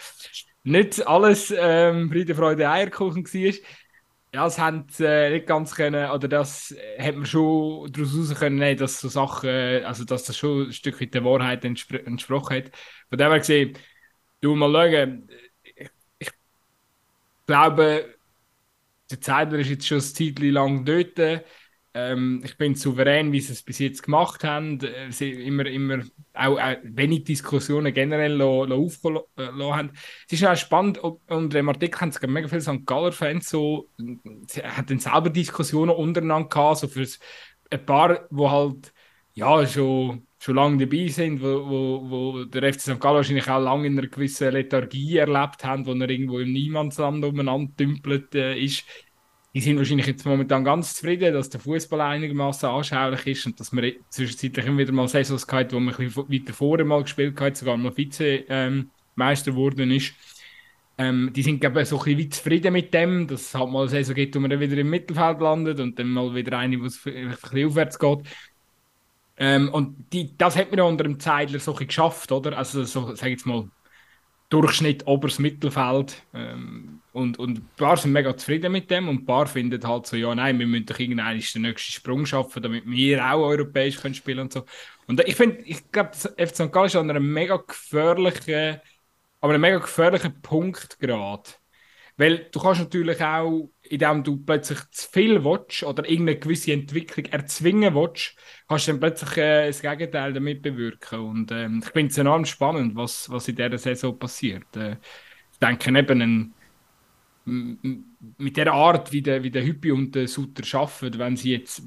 nicht alles ähm, Friede, Freude, Eierkuchen war. Das haben äh, nicht ganz können, oder das hat man schon daraus heraus können, nehmen, dass so Sachen, äh, also dass das schon ein Stück weit der Wahrheit entspr entsprochen hat. Von dem her gesehen, du mal schauen, ich, ich glaube, der Zeidler ist jetzt schon ein Zeitchen lang dort. Ähm, ich bin souverän, wie sie es bis jetzt gemacht haben. Äh, Sie immer, immer auch, auch wenig Diskussionen generell aufgelassen äh, haben. Es ist auch spannend, ob- unter dem Artikel haben es mega viele St. Galler-Fans so, sie dann selber Diskussionen untereinander gehabt, so für ein paar, wo halt ja schon, schon lange dabei sind, wo, wo, wo der FC St. Gallen wahrscheinlich auch lange in einer gewissen Lethargie erlebt haben, wo er irgendwo im Niemandsland umeinander dümpelt äh, ist. Die sind wahrscheinlich jetzt momentan ganz zufrieden, dass der Fußball einigermaßen anschaulich ist und dass man zwischenzeitlich immer wieder mal Saisons gehabt, wo man ein bisschen weiter vorher mal gespielt hat, sogar mal Vize-Meister geworden ist. Ähm, die sind, glaube ich, so ein bisschen zufrieden mit dem, dass es halt mal eine Saison gibt, wo man dann wieder im Mittelfeld landet und dann mal wieder eine, wo es ein bisschen aufwärts geht. Ähm, und die, das hat man ja unter dem Zeidler so geschafft, oder? Also, so, sag jetzt mal, Durchschnitt oberes Mittelfeld. Ähm, und, und ein paar sind mega zufrieden mit dem und ein paar finden halt so, ja, nein, wir müssen doch irgendeinen den nächsten Sprung schaffen, damit wir auch europäisch können spielen und so. Und ich finde, ich glaube, FC St. Gallen ist an einem mega gefährlichen, aber einem mega gefährlichen Punkt gerade. Weil du kannst natürlich auch, indem du plötzlich zu viel willst oder irgendeine gewisse Entwicklung erzwingen willst, kannst du dann plötzlich äh, das Gegenteil damit bewirken. Und ähm, ich finde es enorm spannend, was, was in dieser Saison passiert. Äh, ich denke eben, ein, mit der Art, wie der, wie der Hüppi und der Sutter arbeiten, wenn sie jetzt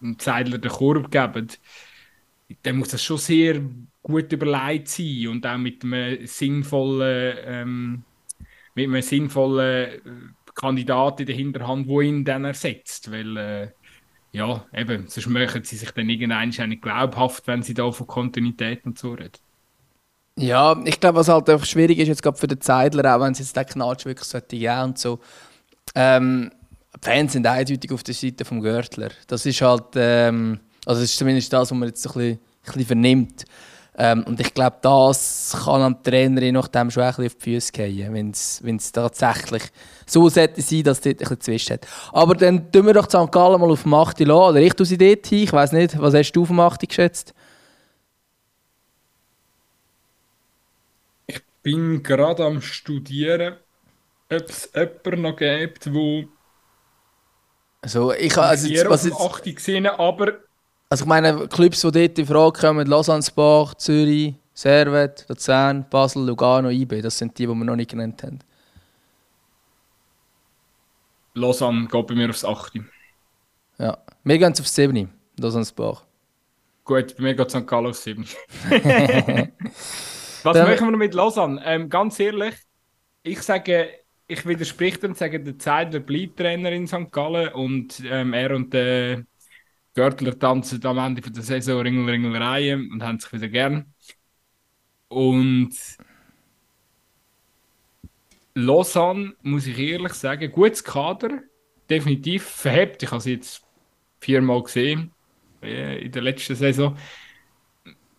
einen Zeidler den Korb geben, dann muss das schon sehr gut überlegt sein und auch mit einem sinnvollen, ähm, mit einem sinnvollen äh, Kandidat in der Hinterhand, der ihn dann ersetzt. Weil, äh, ja, eben, sonst machen sie sich dann irgendwann nicht glaubhaft, wenn sie da von Kontinuität und so reden. Ja, ich glaube, was halt einfach schwierig ist, jetzt gerade für den Zeidler, auch wenn es jetzt den Knatsch wirklich sollte geben und so. Ähm, Fans sind eindeutig auf der Seite vom Görtler. Das ist halt, ähm, also das ist zumindest das, was man jetzt ein bisschen, ein bisschen vernimmt. Ähm, und ich glaube, das kann am Trainer nachdem schon ein bisschen auf die Füße gehen, wenn es tatsächlich so sollte sein, dass es dort ein bisschen hat. Aber dann tun wir doch St. Gallen mal auf Macht lassen, oder ich tue sie dort hin. Ich weiß nicht, was hast du auf Macht geschätzt? bin gerade am Studieren, ob es jemanden noch gibt, wo also ich also jetzt, was jetzt, 8 gesehen aber also ich meine Clubs, die dort in Frage kommen, Lausanne-Sport, Zürich, Servet, Luzern, Basel, Lugano, IB, das sind die, die wir noch nicht genannt haben. Lausanne geht bei mir aufs 8. Ja, wir gehen aufs 7. Lausanne-Sport. Gut, bei mir geht St. Gallen aufs 7. Was Dann, machen wir mit Lausanne? Ähm, ganz ehrlich, ich sage, ich widerspreche und sage, der Zeidler bleibt Trainer in St. Gallen und ähm, er und der Görtler tanzen am Ende der Saison Ringel, Ringel, Reihe und haben sich wieder gern. Und Lausanne, muss ich ehrlich sagen, gutes Kader, definitiv verhebt. Ich habe sie jetzt viermal gesehen äh, in der letzten Saison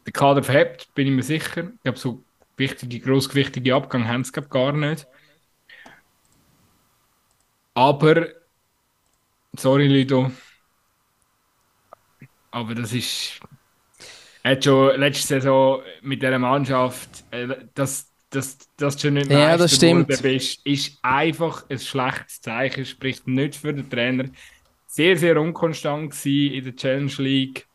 der Kader verhebt, bin ich mir sicher. Ich glaube, so wichtige, grossgewichtige Abgang haben sie gar nicht. Aber, sorry Lido, aber das ist. Er hat schon letzte Saison mit dieser Mannschaft, äh, das, das, das schon nicht ja, das stimmt. Bist, ist einfach ein schlechtes Zeichen, spricht nicht für den Trainer. Sehr, sehr unkonstant in der Challenge League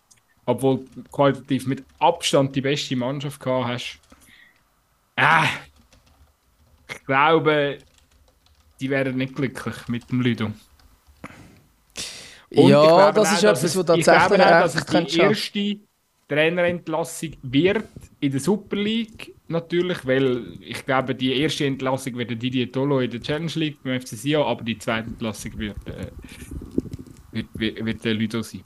obwohl du qualitativ mit Abstand die beste Mannschaft gehabt hast. Äh, ich glaube, die wären nicht glücklich mit dem Ludo. Und ja, das ist etwas, was tatsächlich Ich glaube auch, dass es die erste Trainerentlassung wird in der Super League natürlich, weil ich glaube, die erste Entlassung wird Didier Tolo in der Challenge League beim FC Sion, aber die zweite Entlassung wird, äh, wird, wird, wird der Ludo sein.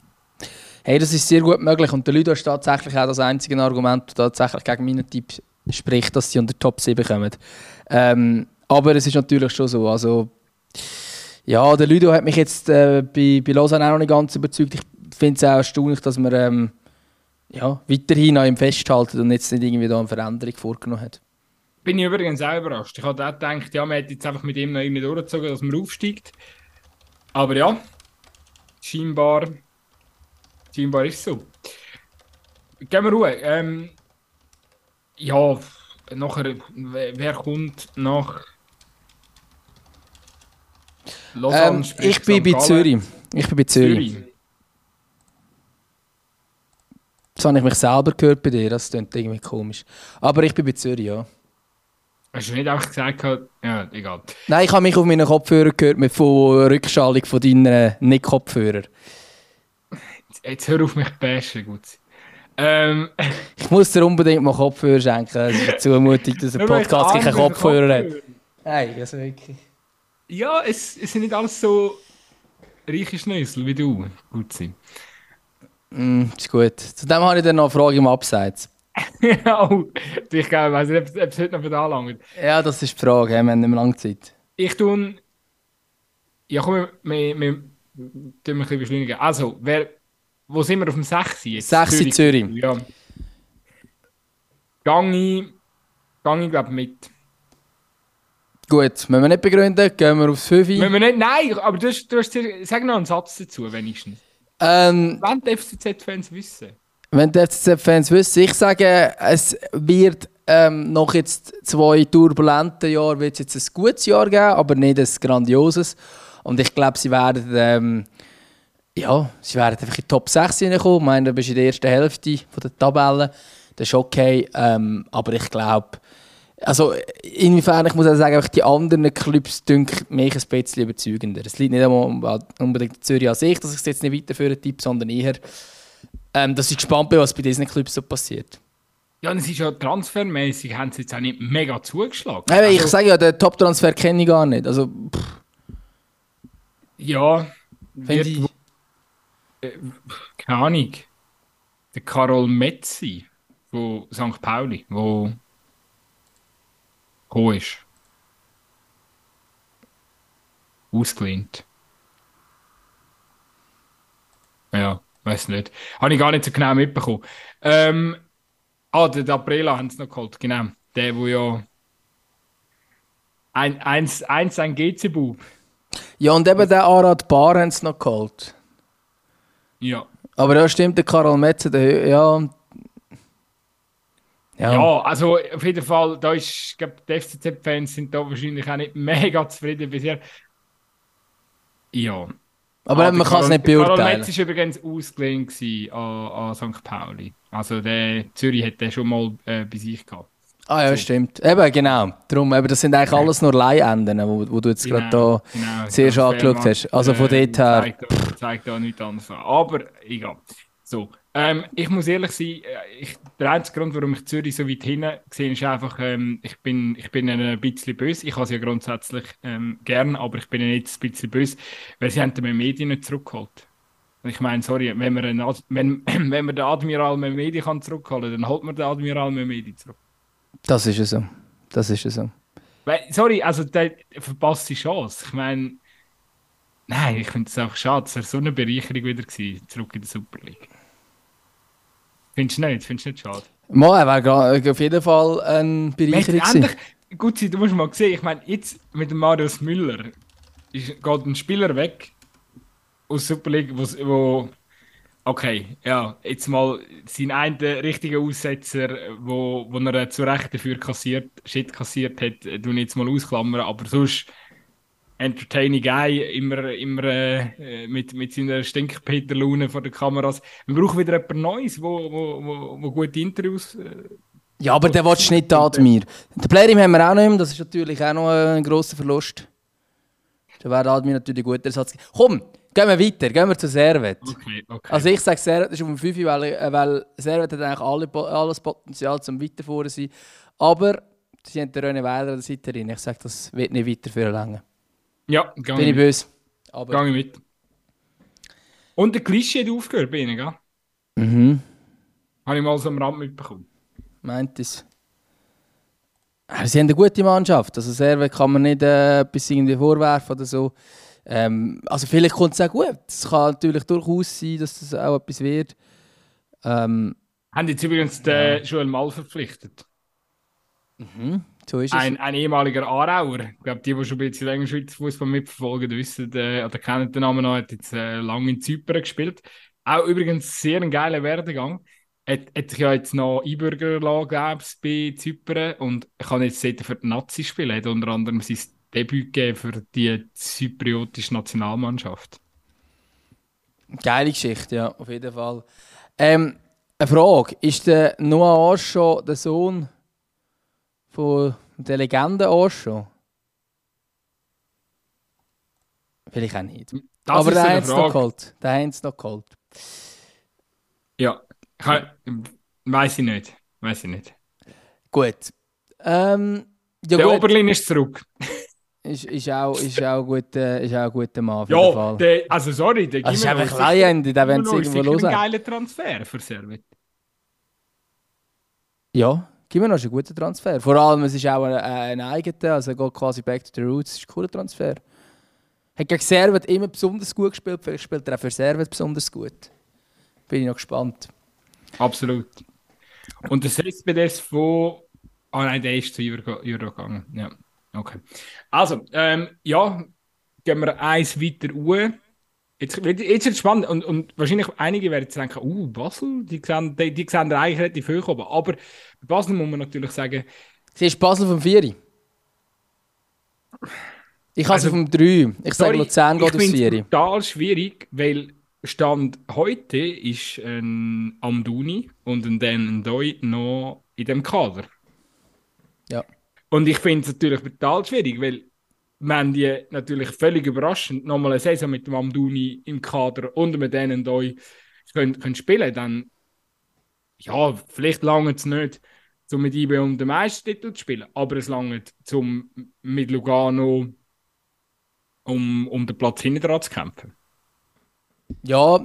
Hey, das ist sehr gut möglich und der Ludo ist tatsächlich auch das einzige Argument, das tatsächlich gegen meinen Typ spricht, dass sie unter Top 7 kommen. Ähm, aber es ist natürlich schon so, also ja, der Ludo hat mich jetzt äh, bei, bei Lausanne auch noch nicht ganz überzeugt. Ich finde es auch erstaunlich, dass man ähm, ja, weiterhin an ihm festhalten und jetzt nicht irgendwie da eine Veränderung vorgenommen hat. Bin ich übrigens auch überrascht. Ich hatte auch gedacht, ja, man hätte jetzt einfach mit ihm noch irgendwie durchgezogen, dass man aufsteigt. Aber ja, scheinbar Scheinbar ist es so. Gehen wir Ruhe. Ähm, ja, nachher, wer kommt nach Lausanne? Ähm, ich bin bei Zürich. Ich bin bei Zürich. Zürich. Das habe ich mich selber gehört bei dir, das klingt irgendwie komisch. Aber ich bin bei Zürich, ja. Hast du nicht einfach gesagt, ja, egal. Nein, ich habe mich auf meinen Kopfhörer gehört mit von Rückschallung von deinen Nicht-Kopfhörern. Jetzt hör auf mich bashen, gut. Ähm. Ich muss dir unbedingt mal Kopfhörer schenken. Es ist eine Zumutung, dass ein Podcast keinen Kopfhörer hat. Hey, also wirklich. Ja, es, es sind nicht alles so reiche Schnösel wie du. Gut sein. Mm, ist gut. Zudem habe ich dann noch eine Frage im Abseits. oh, ich glaube, ich weiß nicht, ob es heute noch für da langt. Ja, das ist die Frage. Wir haben nicht mehr lange Zeit. Ich tue. Ja, komm, wir, wir, wir, wir, wir ein bisschen beschleunigen. Also, wer wo sind wir auf dem 6 jetzt? 6 in Zürich. Ja. Gangi, Gangi glaube mit. Gut, müssen wir nicht begründen, gehen wir aufs 5. Wenn wir nicht, nein, aber du hast, du hast, sag noch einen Satz dazu, wenigstens. Ähm, Wenn die FCZ-Fans wissen. wenn die FCZ-Fans wissen, ich sage, es wird ähm, nach jetzt zwei turbulenten Jahren wird es jetzt ein gutes Jahr geben, aber nicht ein grandioses. Und ich glaube, sie werden, ähm, ja, sie werden einfach in die Top 6 hineinkommen. Ich meine, du bist in der ersten Hälfte von der Tabelle. Das ist okay. Ähm, aber ich glaube, also inwiefern, ich muss auch sagen, die anderen Clubs dünken mich ein bisschen überzeugender. Es liegt nicht einmal unbedingt in Zürich an sich, dass ich es jetzt nicht weiterführen tippe, sondern eher, ähm, dass ich gespannt bin, was bei diesen Clubs so passiert. Ja, es ist ja transfermäßig, haben sie jetzt auch nicht mega zugeschlagen. Ich Also, sage ja, den Top-Transfer kenne ich gar nicht. Also, pff, Ja, wenn wird, die, keine Ahnung, der Karol Metzi von St. Pauli, wo gekommen ist. Ausgelehnt. Ja, weiß nicht. Habe ich gar nicht so genau mitbekommen. Ähm, ah, den Aprila haben sie noch geholt, genau. Der, wo ja. Ein, eins, eins ein GC-Bub. ja, und eben den Arad Bar haben sie noch geholt. Ja. Aber ja, stimmt, der Karl Metze, der, ja. Ja, Ja, also auf jeden Fall, da ist, ich glaube, die FCZ-Fans sind da wahrscheinlich auch nicht mega zufrieden bisher. Ja. aber Ah, man der kann es nicht der Karol beurteilen. Metz war übrigens ausgelehnt gewesen an, an St. Pauli. Also der Zürich hat den schon mal äh, bei sich gehabt. Ah ja, stimmt. Eben, genau. Darum, eben, das sind eigentlich alles nur Leihenden, wo, wo du jetzt gerade da genau, zuerst Transfermarkt, angeschaut hast. Also von äh, dort her, Zeigt, da- zeigt da nichts anderes an. Aber egal. So, ähm, ich muss ehrlich sein, äh, ich, der einzige Grund, warum ich Zürich so weit hinten sehe, ist einfach, ähm, ich, bin, ich bin ein bisschen böse. Ich habe sie ja grundsätzlich ähm, gern, aber ich bin jetzt ein bisschen böse, weil sie haben den Memedi nicht zurückgeholt. Ich meine, sorry, wenn man, einen, Ad- wenn, wenn man den Admiral Memedi kann zurückholen kann, dann holt man den Admiral Memedi zurück. das ist es so. Das ist es so. Weil, sorry, also der verpasst die Chance. Ich meine, nein, ich finde es einfach schade. Es wäre so eine Bereicherung wieder gewesen, zurück in der Super League. Findest du nicht? Findest du nicht schade? Mal, er wäre auf jeden Fall ein Bereicherung gewesen. Gut, du musst mal sehen, ich meine, jetzt mit dem Marius Müller ist, geht ein Spieler weg aus Super League, wo, okay, ja, jetzt mal seinen einen richtigen Aussetzer, wo, wo er zu Recht dafür kassiert, Shit kassiert hat, äh, tun jetzt mal ausklammern, aber sonst entertaining Guy, immer, immer äh, mit, mit seiner Stinkpeter-Laune vor den Kameras. Wir brauchen wieder jemand Neues, wo, wo, wo, wo gute Interviews äh, Ja, aber der willst du nicht da, Admir. Den Player haben wir auch nicht mehr, das ist natürlich auch noch ein grosser Verlust. Da wäre Admir natürlich ein guter Ersatz. Komm, gehen wir weiter, gehen wir zu Servet. Okay, okay. Also ich sage Servet ist auf dem 5, weil, äh, weil Servet hat eigentlich alle, alles Potenzial zum weiterfahren zu sein. Aber sie haben den René Weiler an der Seite drin. Ich sage, das wird nicht weiterführen lange. Ja, gang Bin ich mit. böse. Aber, Gang mit. Und der Klischee hat aufgehört bei ihnen, gell? mhm, Habe ich mal so am Rand mitbekommen. meint es. Sie haben eine gute Mannschaft. Also Servet kann man nicht äh, etwas irgendwie vorwerfen oder so. Ähm, also vielleicht kommt es auch gut. Es kann natürlich durchaus sein, dass das auch etwas wird. Ähm, Haben jetzt übrigens den Joel Mal verpflichtet. So. Ein, ein ehemaliger Aarauer. Ich glaube, die, die schon ein bisschen länger Schweizer Fußball mitverfolgen, wissen äh, oder kennen den Namen noch. Hat jetzt äh, lange in Zypern gespielt. Auch übrigens sehr ein geiler Werdegang. Hat, hat sich ja jetzt noch Einbürger gegeben bei Zypern und kann jetzt dort für die Nazi spielen. Hat unter anderem sein Debüt gegeben für die zypriotische Nationalmannschaft. Geile Geschichte, ja, auf jeden Fall. Ähm, eine Frage: Ist der Noah Osho der Sohn von der Legende Osho? Vielleicht auch nicht. Das Aber ist eine haben sie noch geholt. Den haben sie noch geholt. Ja, weiß ich nicht. Weiß ich nicht. Gut. Ähm, ja, der gut. Oberlin ist zurück. Ist, ist, auch, ist, auch gut, äh, ist auch ein guter Mann Ja, der, also sorry, der Also ist einfach Legende, den wollen sie ist irgendwo los. ein geiler Transfer für Servet. Ja, Gimeno ist ein guter Transfer. Vor allem, es ist auch ein, ein eigener, also er geht quasi back to the roots. Das ist ein cooler Transfer. Hat gegen Servet immer besonders gut gespielt, vielleicht spielt er auch für Servet besonders gut. bin ich noch gespannt. Absolut. Und der Cespedes von. Ah nein, der ist zu Euro gegangen. Ja, okay. Also, ähm, ja, gehen wir eins weiter uhr. Jetzt, jetzt ist es spannend und, und wahrscheinlich einige werden jetzt denken, uh, Basel, die sehen, die, die sehen eigentlich relativ hoch oben. Aber bei Basel muss man natürlich sagen... Sie ist Basel vom 4. Ich habe also, vom 3. Ich sage Luzern geht aufs 4. Das ist total schwierig, weil Stand heute ist ein Amduni und ein Dan Doi noch in dem Kader. Ja. Und ich finde es natürlich total schwierig, weil wenn die natürlich völlig überraschend nochmal eine Saison mit dem Amduni im Kader und mit denen Doi können, können spielen, dann ja, vielleicht lange es nicht, um mit IB um den Meistertitel zu spielen, aber es lange um mit Lugano um, um den Platz hinten dran zu kämpfen. Ja,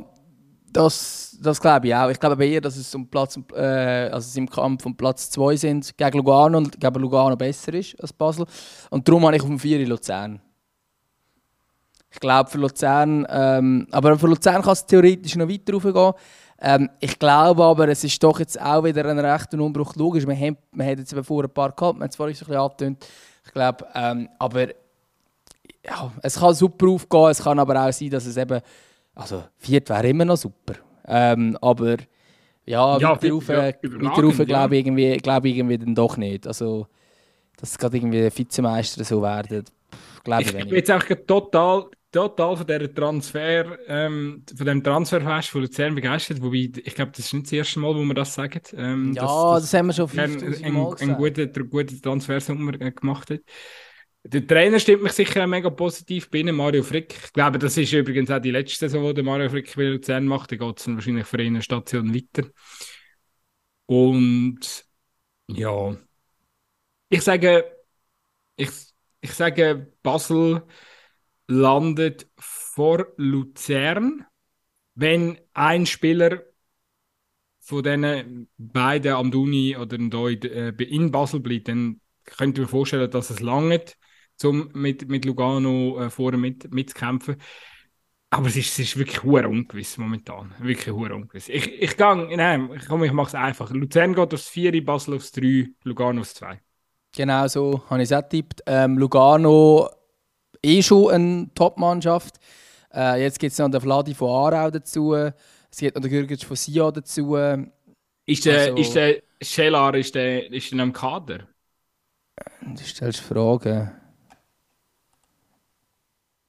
das, das glaube ich auch. Ich glaube eher, dass es um Platz, äh, also es im Kampf um Platz 2 sind gegen Lugano und glaube Lugano besser ist als Basel. Und darum habe ich auf dem 4 in Luzern. Ich glaube für Luzern, ähm, aber für Luzern kann es theoretisch noch weiter raufgehen. Ähm, ich glaube aber, es ist doch jetzt auch wieder ein rechter Umbruch. Logisch, man hat, man hat jetzt vor ein paar gehabt, man hat es vorhin so ein bisschen angetönt. Ich glaube, ähm, aber ja, es kann super aufgehen, es kann aber auch sein, dass es eben also, viert wäre immer noch super. Ähm, aber ja, ja weiter rauf, ja, rauf glaube ich, irgendwie, glaub ich irgendwie dann doch nicht. Also, dass gerade irgendwie Vizemeister so werden, glaube ich, ich Ich bin jetzt auch total, total von dieser Transfer, ähm, von dem Transferfest von Luzern begeistert. Wobei, ich glaube, das ist nicht das erste Mal, wo wir das sagen. Ähm, ja, dass, das haben wir schon 50 ein, Mal Ein guter, guter Transfersummer äh, gemacht hat. Der Trainer stimmt mich sicher mega positiv bei Mario Frick. Ich glaube, das ist übrigens auch die letzte Saison, die Mario Frick bei Luzern macht. Da geht es dann wahrscheinlich für eine Station weiter. Und ja, ich sage, ich, ich sage, Basel landet vor Luzern, wenn ein Spieler von diesen beiden Amduni oder äh, in Basel bleibt, dann könnte ich mir vorstellen, dass es langt um mit, mit Lugano äh, vorne mit, mitzukämpfen. Aber es ist, es ist wirklich hure ungewiss momentan. Wirklich hure ungewiss. Ich, ich gehe, nein, komm, ich mache es einfach. Luzern geht aufs 4, Basel aufs 3, Lugano aufs 2. Genau so habe ich es auch getippt. Ähm, Lugano eh schon eine Top-Mannschaft. Äh, jetzt gibt es noch den Vladi von Aarau dazu. Es gibt noch den Gürgic von Sia dazu. Ist der, also, ist der Schelar ist der, ist der im Kader? Du stellst Fragen.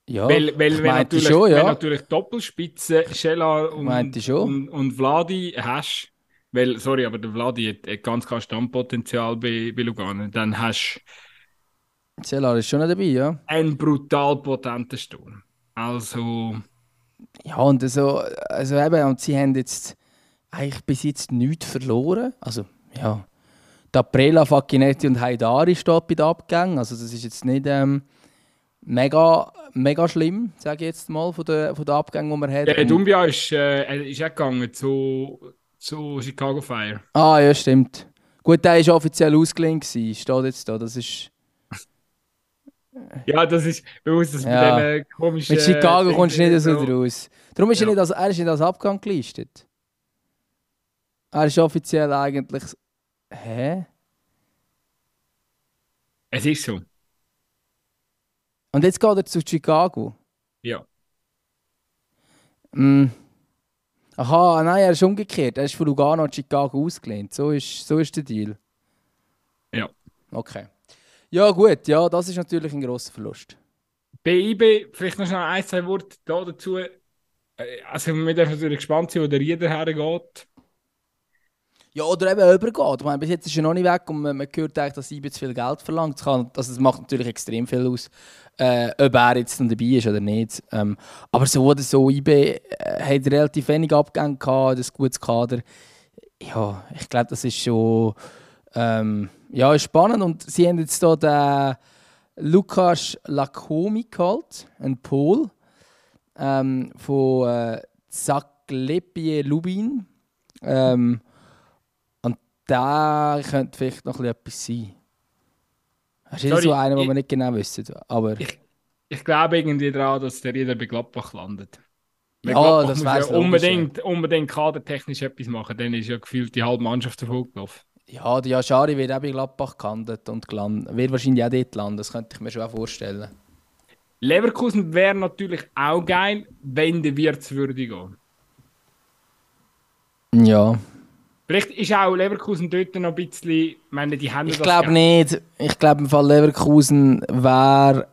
Ja, weil, weil wenn, natürlich, schon, ja. wenn natürlich Doppelspitze Scheller und, und, und Vladi hast, weil, sorry, aber der Vladi hat, hat ganz kein Stammpotenzial bei, bei Lugano, dann hast du. Scheller ist schon dabei, ja. Ein brutal potenter Sturm. Also. Ja, und also, also eben, und sie haben jetzt eigentlich bis jetzt nichts verloren. Also, ja. Da Prela, Facchinetti und Haidari steht bei den Abgängen. Also, das ist jetzt nicht. Ähm, mega, mega schlimm, sage ich jetzt mal, von den, von den Abgängen, die man hat. Der Dumbia ist, äh, ist auch gegangen zu, zu Chicago Fire. Ah, ja, stimmt. Gut, der war offiziell ausgelehnt, steht jetzt da. Das ist. Ja, das ist, man muss das ja. mit diesen komischen... Mit Chicago äh, kommst du nicht so raus. Darum ist ja. er, nicht als, er ist nicht als Abgang gelistet. Er ist offiziell eigentlich... Hä? Es ist so. Und jetzt geht er zu Chicago. Ja. Mm. Aha, nein, er ist umgekehrt. Er ist von Lugano nach Chicago ausgelehnt. So ist, so ist der Deal. Ja. Okay. Ja, gut, ja, das ist natürlich ein grosser Verlust. Bei IB, vielleicht noch schnell ein, zwei Worte dazu. Äh, also, wir dürfen natürlich gespannt sein, wo der Rieder hergeht. Ja, oder eben übergeht. Ich meine, bis jetzt ist er noch nicht weg und man, man hört eigentlich, dass IB zu viel Geld verlangt. Das, macht natürlich extrem viel aus äh, ob er jetzt dann dabei ist oder nicht. Ähm, aber so oder so, IB äh, hat relativ wenig Abgänge gehabt, ein gutes Kader. Ja, ich glaube, das ist schon ähm, ja, ist spannend. Und sie haben jetzt hier den Lukas Lakomi geholt, ein Pol ähm, von äh, Zaklepie Lubin. Ähm, da könnte vielleicht noch etwas sein. Das ist Sorry, so einer, den wir nicht genau wissen. Aber... Ich, ich glaube irgendwie daran, dass der jeder bei Gladbach landet. ja, das wäre ja unbedingt, unbedingt kadertechnisch etwas machen. Dann ist ja gefühlt die halbe Mannschaft davon gelaufen. Ja, die Aschari wird auch bei Gladbach gehandelt und gelandet. Wird wahrscheinlich auch dort landen, das könnte ich mir schon auch vorstellen. Leverkusen wäre natürlich auch geil, wenn der Wirtz würde gehen. Ja. Vielleicht ist auch Leverkusen dort noch ein bisschen. Ich meine, die haben Ich glaube nicht. Ich glaube, im Fall Leverkusen wäre.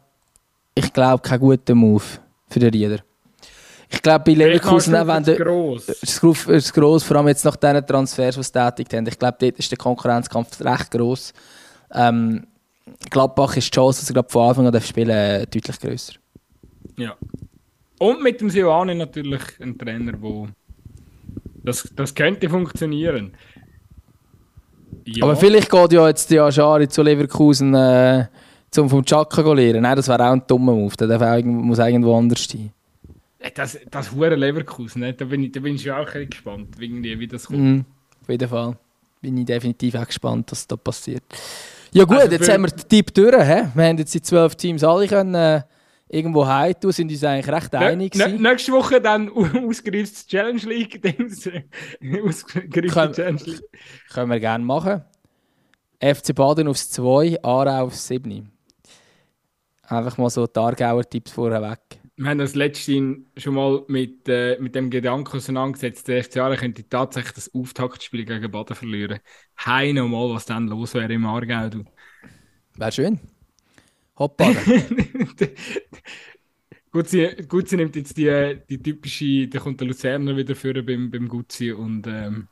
Ich glaube, kein guter Move für den Rieder. Ich glaube, bei Leverkusen auch wenn. Es ist gross, vor allem jetzt nach diesen Transfers, die sie tätigt haben. Ich glaube, dort ist der Konkurrenzkampf recht gross. Ähm, Gladbach ist die Chance, dass sie von Anfang an spielen äh, deutlich grösser. Ja. Und mit dem Silvani natürlich ein Trainer, der das, das könnte funktionieren. Ja. Aber vielleicht geht ja jetzt die Aschari zu Leverkusen äh, zum vom Chaka lernen. Nein, das wäre auch ein dummer Move. Der muss irgendwo anders sein. Das, das hure Leverkusen, ne? da, bin ich, da bin ich auch gespannt, wie das kommt. Mm, auf jeden Fall. Bin ich definitiv auch gespannt, was da passiert. Ja gut, also jetzt haben wir den Tipp durch. He? Wir haben jetzt die zwölf Teams alle können, äh, irgendwo heim tun, sind uns eigentlich recht einig. Ne, nächste Woche dann ausgereiftes Challenge League. ausgereiftes Challenge League. Können wir gerne machen. FC Baden aufs 2, Aarau aufs 7. Einfach mal so die Aargauer Tipps vorher weg. Wir haben das letzte schon mal mit, äh, mit dem Gedanken auseinandergesetzt, der FC Aarau könnte tatsächlich das Auftaktspiel gegen Baden verlieren. Hei nochmal, was dann los wäre im Aargau. Wäre schön. Hoppa. Gutzi, Gutzi nimmt jetzt die, die typische, da kommt der Luzerner wieder führen beim, beim Gutzi und ähm,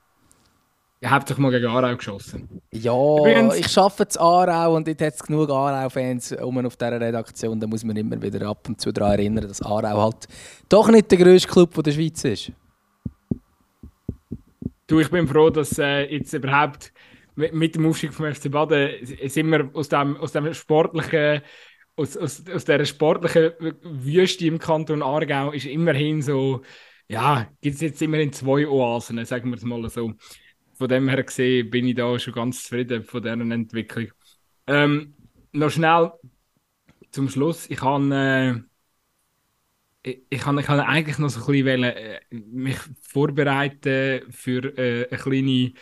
ihr habt doch mal gegen Aarau geschossen. Ja, Übrigens, ich arbeite zu Aarau und jetzt hat es genug Aarau-Fans um auf dieser Redaktion. Da muss man immer wieder ab und zu daran erinnern, dass Aarau halt doch nicht der grösste Club der Schweiz ist. Du, ich bin froh, dass äh, jetzt überhaupt mit dem Aufstieg vom FC Baden sind wir aus dem, aus dem sportlichen, aus, aus, aus dieser sportlichen Wüste im Kanton Aargau ist immerhin so, ja, gibt es jetzt immerhin zwei Oasen, sagen wir es mal so. Von dem her gesehen bin ich da schon ganz zufrieden von dieser Entwicklung. Ähm, noch schnell zum Schluss. Ich habe äh, ich, ich, ich eigentlich noch so ein bisschen wollen, äh, mich vorbereiten für äh, eine kleine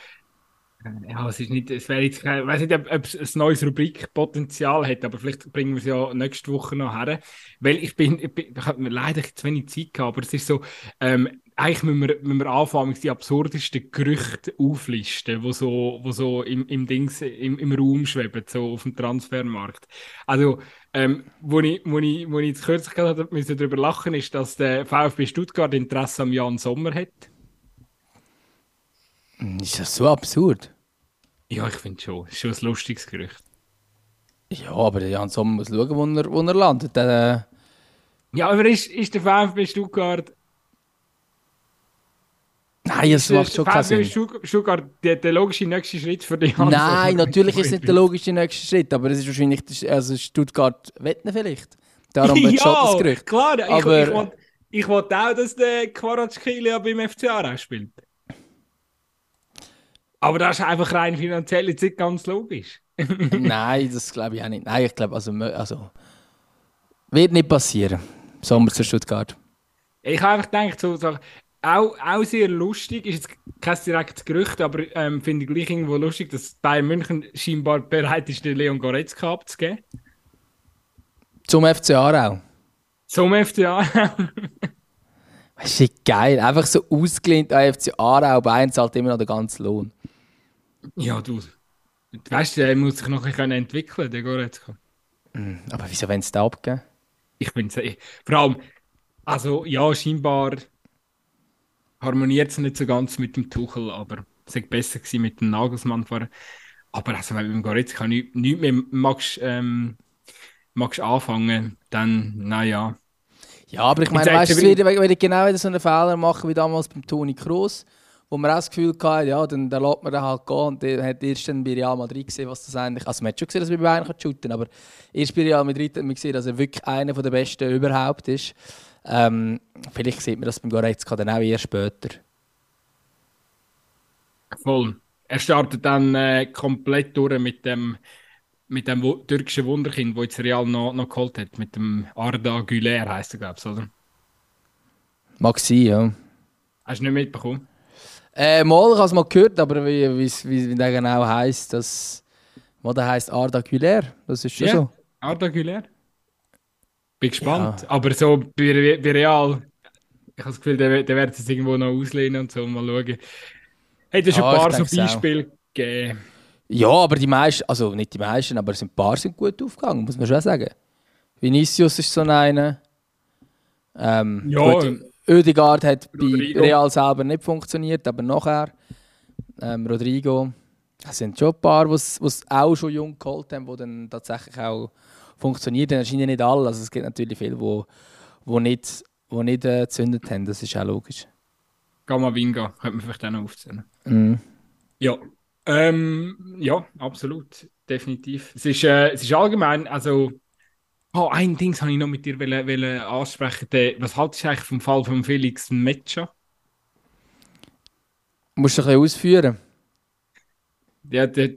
ja, es ist nicht, es wäre jetzt, ich weiß nicht, ob, es ein neues Rubrikpotenzial hat, aber vielleicht bringen wir es ja nächste Woche noch her. Weil ich bin, ich, habe leider zu wenig Zeit gehabt, aber es ist so, ähm, eigentlich müssen wir, müssen wir anfangen, die absurdesten Gerüchte auflisten, die so, wo so im, im, Dings, im, im Raum schweben, so auf dem Transfermarkt. Also, ähm, wo, ich, wo, ich, wo ich jetzt kürzlich gerade darüber lachen ist, dass der VfB Stuttgart Interesse am Jan Sommer hat. Ist das so absurd? Ja, ich finde schon. Ist schon ein lustiges Gerücht. Ja, aber der Jan Sommer muss schauen, wo er, wo er landet. Äh... Ja, aber ist, ist der VfB Stuttgart... Nein, es macht schon keinen Sinn. Stuttgart der, der logische nächste Schritt für die Jan Nein, natürlich ist es nicht der logische nächste Schritt, aber es ist wahrscheinlich... Also Stuttgart wetten vielleicht. Darum wird ja, schon das Gerücht. klar. Aber... Ich, ich, wollte, auch, dass der Quaratschkili beim FCA spielt. Aber das ist einfach rein finanziell jetzt nicht ganz logisch. Nein, das glaube ich auch nicht. Nein, ich glaube, also, also wird nicht passieren. Sommer zu Stuttgart. Ich habe einfach gedacht, so, so, auch, auch sehr lustig, ist jetzt kein direktes Gerücht, aber ähm, finde ich gleich irgendwo lustig, dass Bayern München scheinbar bereit ist, den Leon Goretzka abzugeben. Zum FC Aarau. Zum FC Aarau. Das ist geil. Einfach so ausgelehnt an FC Aarau. Bayern zahlt immer noch den ganzen Lohn. Ja, du. Weißt du, der muss sich noch ein bisschen entwickeln, der Goretzka. Mm, aber wieso wenn es da abgeben? Ich bin es. Vor allem, also ja, scheinbar harmoniert es nicht so ganz mit dem Tuchel, aber es wäre besser gewesen mit dem Nagelsmann vorher. Aber also, wenn du mit dem Goretzka nichts nicht mehr magst, ähm, magst anfangen, dann, naja. Ja, aber ich meine, weißt du, wenn ich genau so einen Fehler machen wie damals beim Toni Kroos, wo man auch das Gefühl hatte, ja, dann, dann lässt man den halt gehen und der hat erst dann bei Real Madrid gesehen, was das eigentlich... Also man hat schon gesehen, dass er bei Bayern shooten kann, aber erst bei Real Madrid hat man gesehen, dass er wirklich einer der Besten überhaupt ist. Ähm, vielleicht sieht man das beim Goretzka dann auch erst später. Voll. Er startet dann äh, komplett durch mit dem, mit dem türkischen Wunderkind, das jetzt Real noch, noch geholt hat, mit dem Arda Güler, heisst er, glaube ich, oder? Mag sein, ja. Hast du nicht mitbekommen? Äh, mal, ich habe es mal gehört, aber wie, wie, wie, wie der genau heisst, das... Der heisst Arda Güler, das ist schon Ja. so. Arda Güler? Bin gespannt. Ja. Aber so bei, bei Real, ich habe das Gefühl, der, der wird es irgendwo noch auslehnen und so. Mal schauen. Hat es schon Ja, ein paar so. Beispiele gegeben. Ja, aber die meisten, also nicht die meisten, aber ein paar sind gut aufgegangen, muss man schon sagen. Vinicius ist so einer. Ähm, Ja. gut, Oedegaard hat bei Rodrigo. Real selber nicht funktioniert, aber nachher. Ähm, Rodrigo. Es sind schon ein paar, die es auch schon jung geholt haben, die dann tatsächlich auch funktionieren. Dann erscheinen nicht alle. Also es gibt natürlich viele, die wo, wo nicht, wo nicht äh, gezündet haben. Das ist auch logisch. Gamavinga, könnte man vielleicht auch noch aufzählen. Mhm. Ja, ähm, ja, absolut, definitiv. Es ist, äh, es ist allgemein, also, oh, ein Ding habe ich noch mit dir wollen, wollen ansprechen. Was haltest du eigentlich vom Fall von Felix Metscher? Musst du ein bisschen ausführen. Ja, das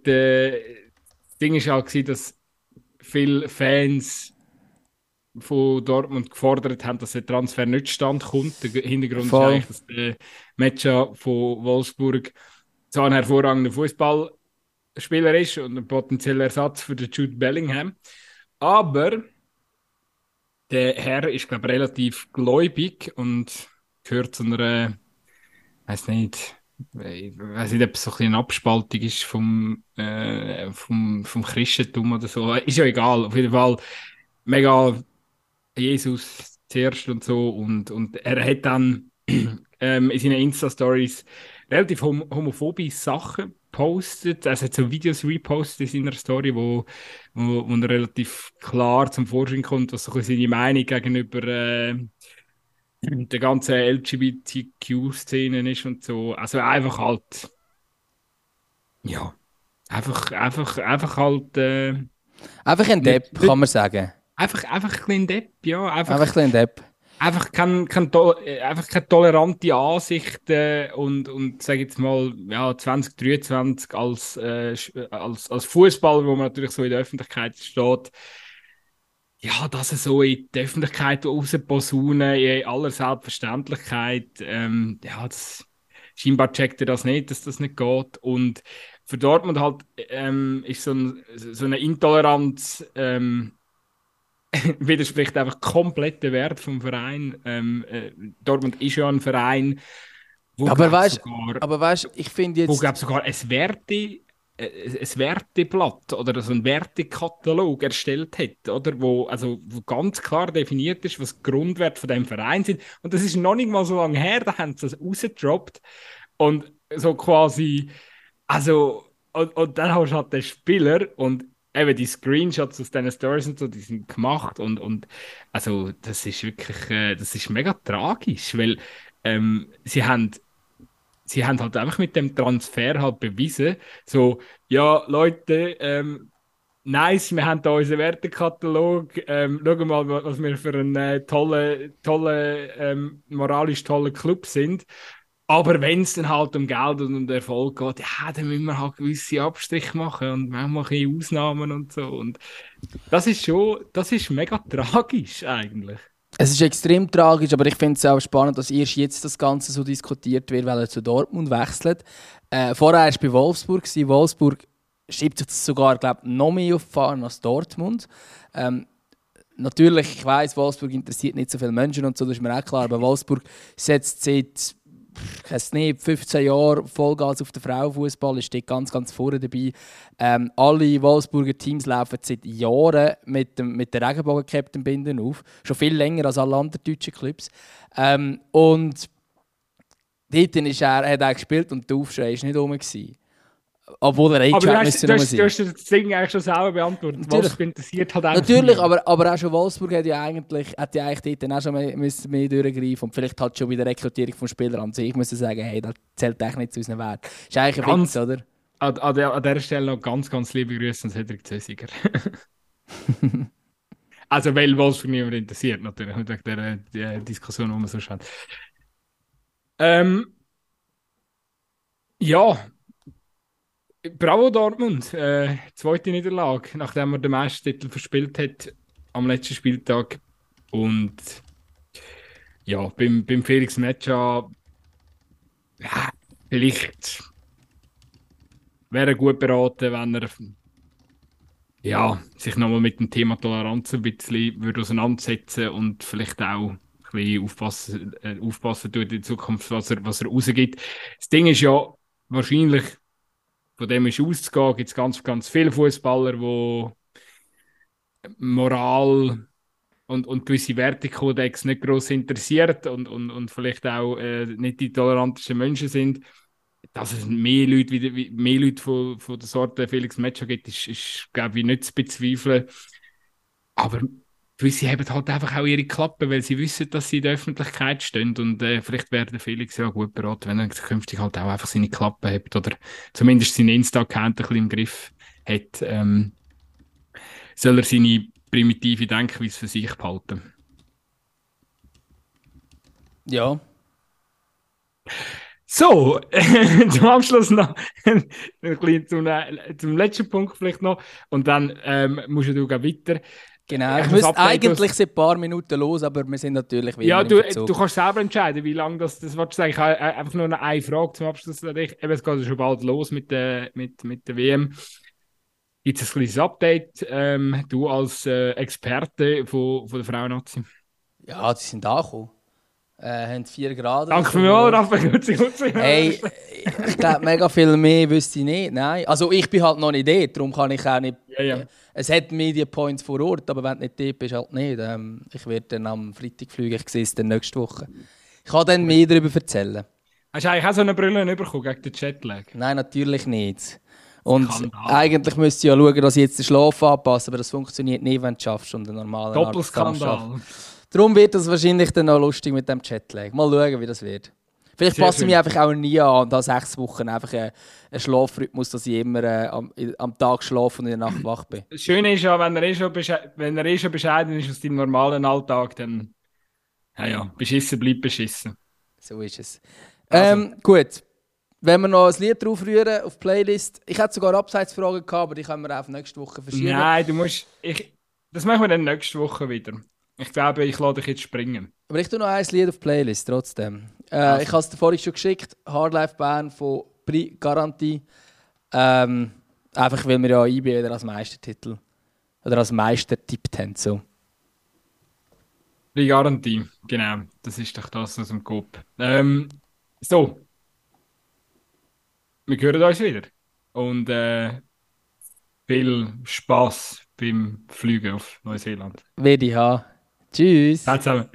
Ding war halt, gewesen, dass viele Fans von Dortmund gefordert haben, dass der Transfer nicht standkommt. Der Hintergrund Voll. ist eigentlich, dass der Metscher von Wolfsburg zwar ein hervorragender Fußballspieler ist und ein potenzieller Ersatz für den Jude Bellingham, aber der Herr ist, glaube ich, relativ gläubig und gehört zu einer, weiß nicht, ich weiß nicht, ob es so ein eine Abspaltung ist vom, äh, vom, vom Christentum oder so. Ist ja egal. Auf jeden Fall mega Jesus zuerst und so. Und, und er hat dann ähm, in seinen Insta-Stories relativ hom homophobe Sachen gepostet. Also hat so Videos repostet in seiner Story, wo, wo, wo er relativ klar zum Vorschein kommt, was so ein seine Meinung gegenüber äh, der ganzen LGBTQ-Szene ist und so. Also einfach halt, ja, einfach, einfach, einfach halt, äh, Einfach ein Depp, Nicht- kann man sagen. einfach, einfach ein Depp, ja, einfach, Einfach ein Depp. Einfach, kein, kein, äh, einfach keine tolerante Ansichten und, und sag jetzt mal, ja, 2023 als, äh, sch- als, als Fußballer, wo man natürlich so in der Öffentlichkeit steht, ja, dass er so in die Öffentlichkeit rausposaunen, in aller Selbstverständlichkeit, ähm, ja, das, scheinbar checkt er das nicht, dass das nicht geht. Und für Dortmund halt ähm, ist so, ein, so eine Intoleranz, ähm, widerspricht einfach komplett dem Wert vom Verein. Ähm, äh, Dortmund ist ja ein Verein, wo Aber weißt- sogar, Aber weißt ich finde wo jetzt. glaub, sogar ein Werte äh, ein Werteblatt oder so ein Wertekatalog erstellt hat, oder? Wo, also, wo ganz klar definiert ist, was die Grundwerte von dem Verein sind. Und das ist noch nicht mal so lange her, da haben sie das rausgedroppt. Und so quasi, also, und, und dann hast du halt den Spieler und eben die Screenshots aus diesen Stories und so, die sind gemacht und, und also das ist wirklich, äh, das ist mega tragisch, weil ähm, sie haben sie haben halt einfach mit dem Transfer halt bewiesen, so, ja, Leute, ähm, nice, wir haben da unseren Wertekatalog, ähm, schau mal, wa- was wir für einen äh, tollen, tollen ähm, moralisch tollen Club sind. Aber wenn es dann halt um Geld und um Erfolg geht, ja, dann müssen wir halt gewisse Abstriche machen und manchmal ein Ausnahmen und so. Und das ist schon, das ist mega tragisch eigentlich. Es ist extrem tragisch, aber ich finde es auch spannend, dass erst jetzt das Ganze so diskutiert wird, weil er zu Dortmund wechselt. Äh, vorher war er bei Wolfsburg. Wolfsburg schiebt sich das sogar, glaube ich, noch mehr auf Fahne als Dortmund. Ähm, natürlich, ich weiß, Wolfsburg interessiert nicht so viele Menschen und so, das ist mir auch klar, aber Wolfsburg setzt seit ich weiß nicht, 15 Jahren Vollgas auf den Frauenfußball, dort ganz, ganz vorne dabei. Ähm, alle Wolfsburger Teams laufen seit Jahren mit, dem, mit der Regenbogen-Captain-Binden auf. Schon viel länger als alle anderen deutschen Clubs. Ähm, und dort ist er, hat er gespielt und der Aufschrei war nicht rum. Obwohl er Aber du hätte hast, du, hast, du hast das Ding eigentlich schon selber beantwortet. Natürlich. Wolfsburg interessiert halt einfach Natürlich, aber, aber auch schon Wolfsburg hat ja eigentlich, hat ja eigentlich dort dann auch schon mehr, müssen mehr durchgreifen und vielleicht hat schon bei der Rekrutierung von Spielern an sich müssen sagen, hey, das zählt echt nicht zu unseren Wert. Ist eigentlich ein Ganz- Witz, oder? An, an, der, an dieser Stelle noch ganz, ganz liebe Grüße an Cedric Zösiger. also, weil Wolfsburg niemand interessiert, natürlich, mit der, der Diskussion, die wir so schauen. Ähm, ja, bravo Dortmund. Äh, zweite Niederlage, nachdem er den Meistertitel verspielt hat am letzten Spieltag. Und ja, beim, beim Felix Metscha, ja, vielleicht wäre er gut beraten, wenn er ja, sich nochmal mit dem Thema Toleranz ein bisschen würde auseinandersetzen und vielleicht auch ein bisschen aufpassen, äh, aufpassen tut in Zukunft, was er, was er rausgibt. Das Ding ist ja, wahrscheinlich, von dem ist auszugehen, gibt es ganz, ganz viele Fußballer, die Moral und, und gewisse Wertekodex nicht groß interessiert und, und, und vielleicht auch äh, nicht die tolerantesten Menschen sind. Dass es mehr Leute, wie, mehr Leute von, von der Sorte Felix Metscher gibt, ist, ist glaube ich, nicht zu bezweifeln. Aber gewisse haben halt einfach auch ihre Klappe, weil sie wissen, dass sie in der Öffentlichkeit stehen. Und äh, vielleicht wäre der Felix ja gut beraten, wenn er künftig halt auch einfach seine Klappe hat oder zumindest seinen Insta-Account ein bisschen im Griff hat. Ähm, soll er seine primitive Denkweise für sich behalten. Ja. So, zum Abschluss noch ein bisschen zum, äh, zum letzten Punkt vielleicht noch und dann ähm, musst du weiter. Genau, ich müsste eigentlich seit ein paar Minuten los, aber wir sind natürlich wieder Ja, du, du kannst selber entscheiden, wie lange das, das willst du sagen. Ich habe äh, einfach nur eine, eine Frage zum Abschluss. Eben, es geht schon bald los mit der, mit, mit der WM. Gibt es ein kleines Update, ähm, du als äh, Experte von, von der Frauennazi? Ja, die sind angekommen. Äh, haben 4 Grad. Danke für mich, Raphael. Gut, gut, Hey, ich glaube, mega viel mehr wüsste ich nicht. Nein. Also, ich bin halt noch nicht dort, darum kann ich auch nicht. Ja, ja. Es hat Media Points vor Ort, aber wenn du nicht dort bist, halt nicht. Ähm, ich werde dann am Freitag fliegen, ich sehe es dann nächste Woche. Ich kann dann mehr darüber erzählen. Hast du eigentlich auch so eine Brille bekommen gegen den Jetlag? Nein, natürlich nicht. Und eigentlich müsst ihr ja schauen, dass ich jetzt den Schlaf anpasse, aber das funktioniert nie, wenn du schaffst und einen normalen Doppelskandal. Darum wird das wahrscheinlich dann noch lustig mit dem Chatlag. Mal schauen, wie das wird. Vielleicht passe ich mich einfach auch nie an und da sechs Wochen einfach einen, Schlafrhythmus, dass ich immer äh, am, am, Tag schlafe und in der Nacht wach bin. Das Schöne ist ja, wenn er eh schon, wenn er eh schon bescheiden ist aus deinem normalen Alltag, dann ja, ja, beschissen bleibt beschissen. So ist es. Also. Ähm, gut, wenn wir noch ein Lied draufrühren auf die Playlist. Ich hätte sogar Abseitsfragen gehabt, aber die können wir auf nächste Woche verschieben. Nein, du musst. Ich, das machen wir dann nächste Woche wieder. Ich glaube, ich lade dich jetzt springen. Aber ich tue noch ein Lied auf die Playlist trotzdem. Äh, also. Ich habe es dir vorhin schon geschickt. Hardlife Band von Pri Garantie. Ähm, einfach weil wir ja IB als Meistertitel oder als Meister tippt haben. So. Pri Garantie, genau. Das ist doch das aus dem Kopf. Ähm, so, wir hören uns wieder. Und äh, viel Spaß beim Fliegen auf Neuseeland. Haben. Tschüss. Ciao zusammen.